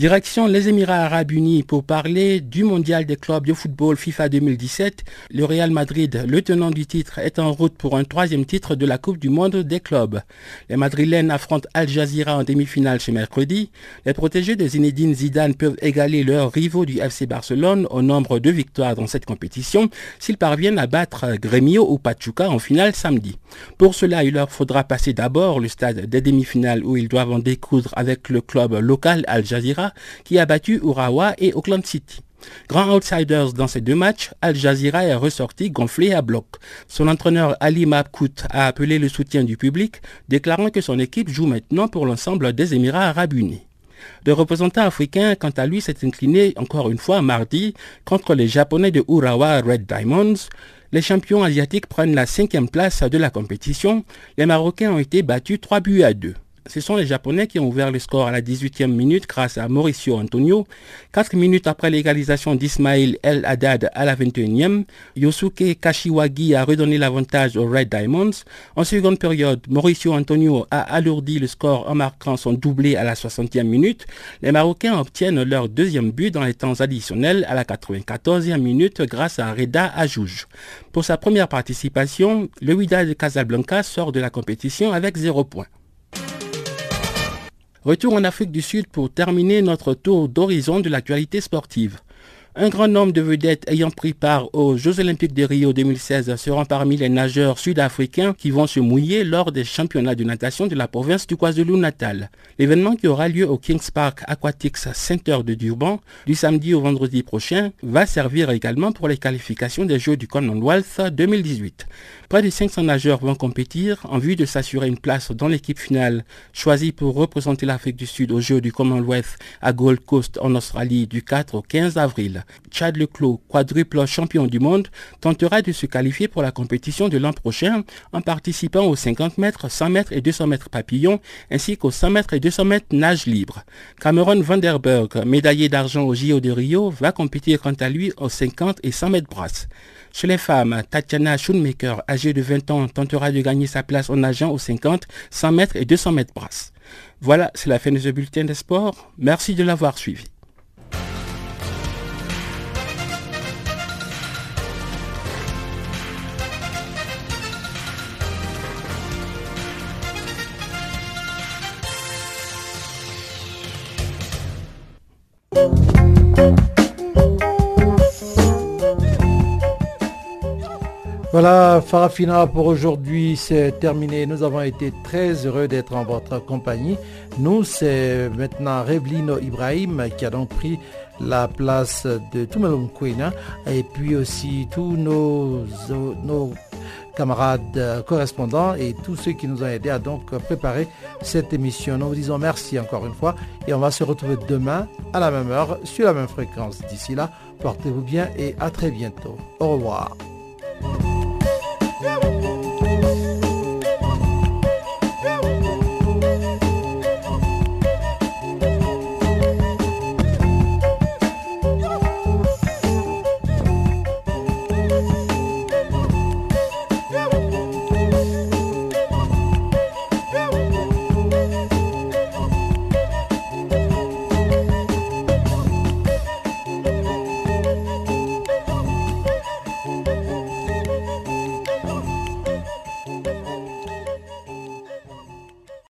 Direction les Émirats arabes unis pour parler du mondial des clubs de football FIFA 2017. Le Real Madrid, le tenant du titre, est en route pour un troisième titre de la Coupe du monde des clubs. Les Madrilènes affrontent Al Jazeera en demi-finale ce mercredi. Les protégés de Zinedine Zidane peuvent égaler leurs rivaux du FC Barcelone au nombre de victoires dans cette compétition s'ils parviennent à battre Gremio ou Pachuca en finale samedi. Pour cela, il leur faudra passer d'abord le stade des demi-finales où ils doivent en découdre avec le club local Al Jazeera qui a battu Urawa et Auckland City. Grand outsiders dans ces deux matchs, Al Jazeera est ressorti gonflé à bloc. Son entraîneur Ali Mabkout a appelé le soutien du public, déclarant que son équipe joue maintenant pour l'ensemble des Émirats arabes unis. Le représentant africain, quant à lui, s'est incliné encore une fois mardi contre les Japonais de Urawa Red Diamonds. Les champions asiatiques prennent la cinquième place de la compétition. Les Marocains ont été battus 3 buts à 2 ce sont les Japonais qui ont ouvert le score à la 18e minute grâce à Mauricio Antonio. Quatre minutes après l'égalisation d'Ismail El Haddad à la 21e, Yosuke Kashiwagi a redonné l'avantage aux Red Diamonds. En seconde période, Mauricio Antonio a alourdi le score en marquant son doublé à la 60e minute. Les Marocains obtiennent leur deuxième but dans les temps additionnels à la 94e minute grâce à Reda Ajouj. Pour sa première participation, le Wydad de Casablanca sort de la compétition avec 0 points. Retour en Afrique du Sud pour terminer notre tour d'horizon de l'actualité sportive. Un grand nombre de vedettes ayant pris part aux Jeux Olympiques de Rio 2016 seront parmi les nageurs sud-africains qui vont se mouiller lors des championnats de natation de la province du KwaZulu-Natal. L'événement qui aura lieu au Kings Park Aquatics Center de Durban du samedi au vendredi prochain va servir également pour les qualifications des Jeux du Commonwealth 2018. Près de 500 nageurs vont compétir en vue de s'assurer une place dans l'équipe finale choisie pour représenter l'Afrique du Sud aux Jeux du Commonwealth à Gold Coast en Australie du 4 au 15 avril. Chad Leclos, quadruple champion du monde, tentera de se qualifier pour la compétition de l'an prochain en participant aux 50 mètres, 100 mètres et 200 mètres papillon ainsi qu'aux 100 mètres et 200 mètres nage libre. Cameron Vanderberg, médaillé d'argent au JO de Rio, va compétir quant à lui aux 50 et 100 mètres brasse. Chez les femmes, Tatiana Schoonmaker, âgée de 20 ans, tentera de gagner sa place en nageant aux 50, 100 mètres et 200 mètres brasse. Voilà, c'est la fin de ce bulletin des sports. Merci de l'avoir suivi.
Voilà, Farafina, pour aujourd'hui, c'est terminé. Nous avons été très heureux d'être en votre compagnie. Nous, c'est maintenant Revlino Ibrahim qui a donc pris la place de Tumelum Kwena et puis aussi tous nos, nos camarades correspondants et tous ceux qui nous ont aidés à donc préparer cette émission. Nous vous disons merci encore une fois et on va se retrouver demain à la même heure sur la même fréquence. D'ici là, portez-vous bien et à très bientôt. Au revoir.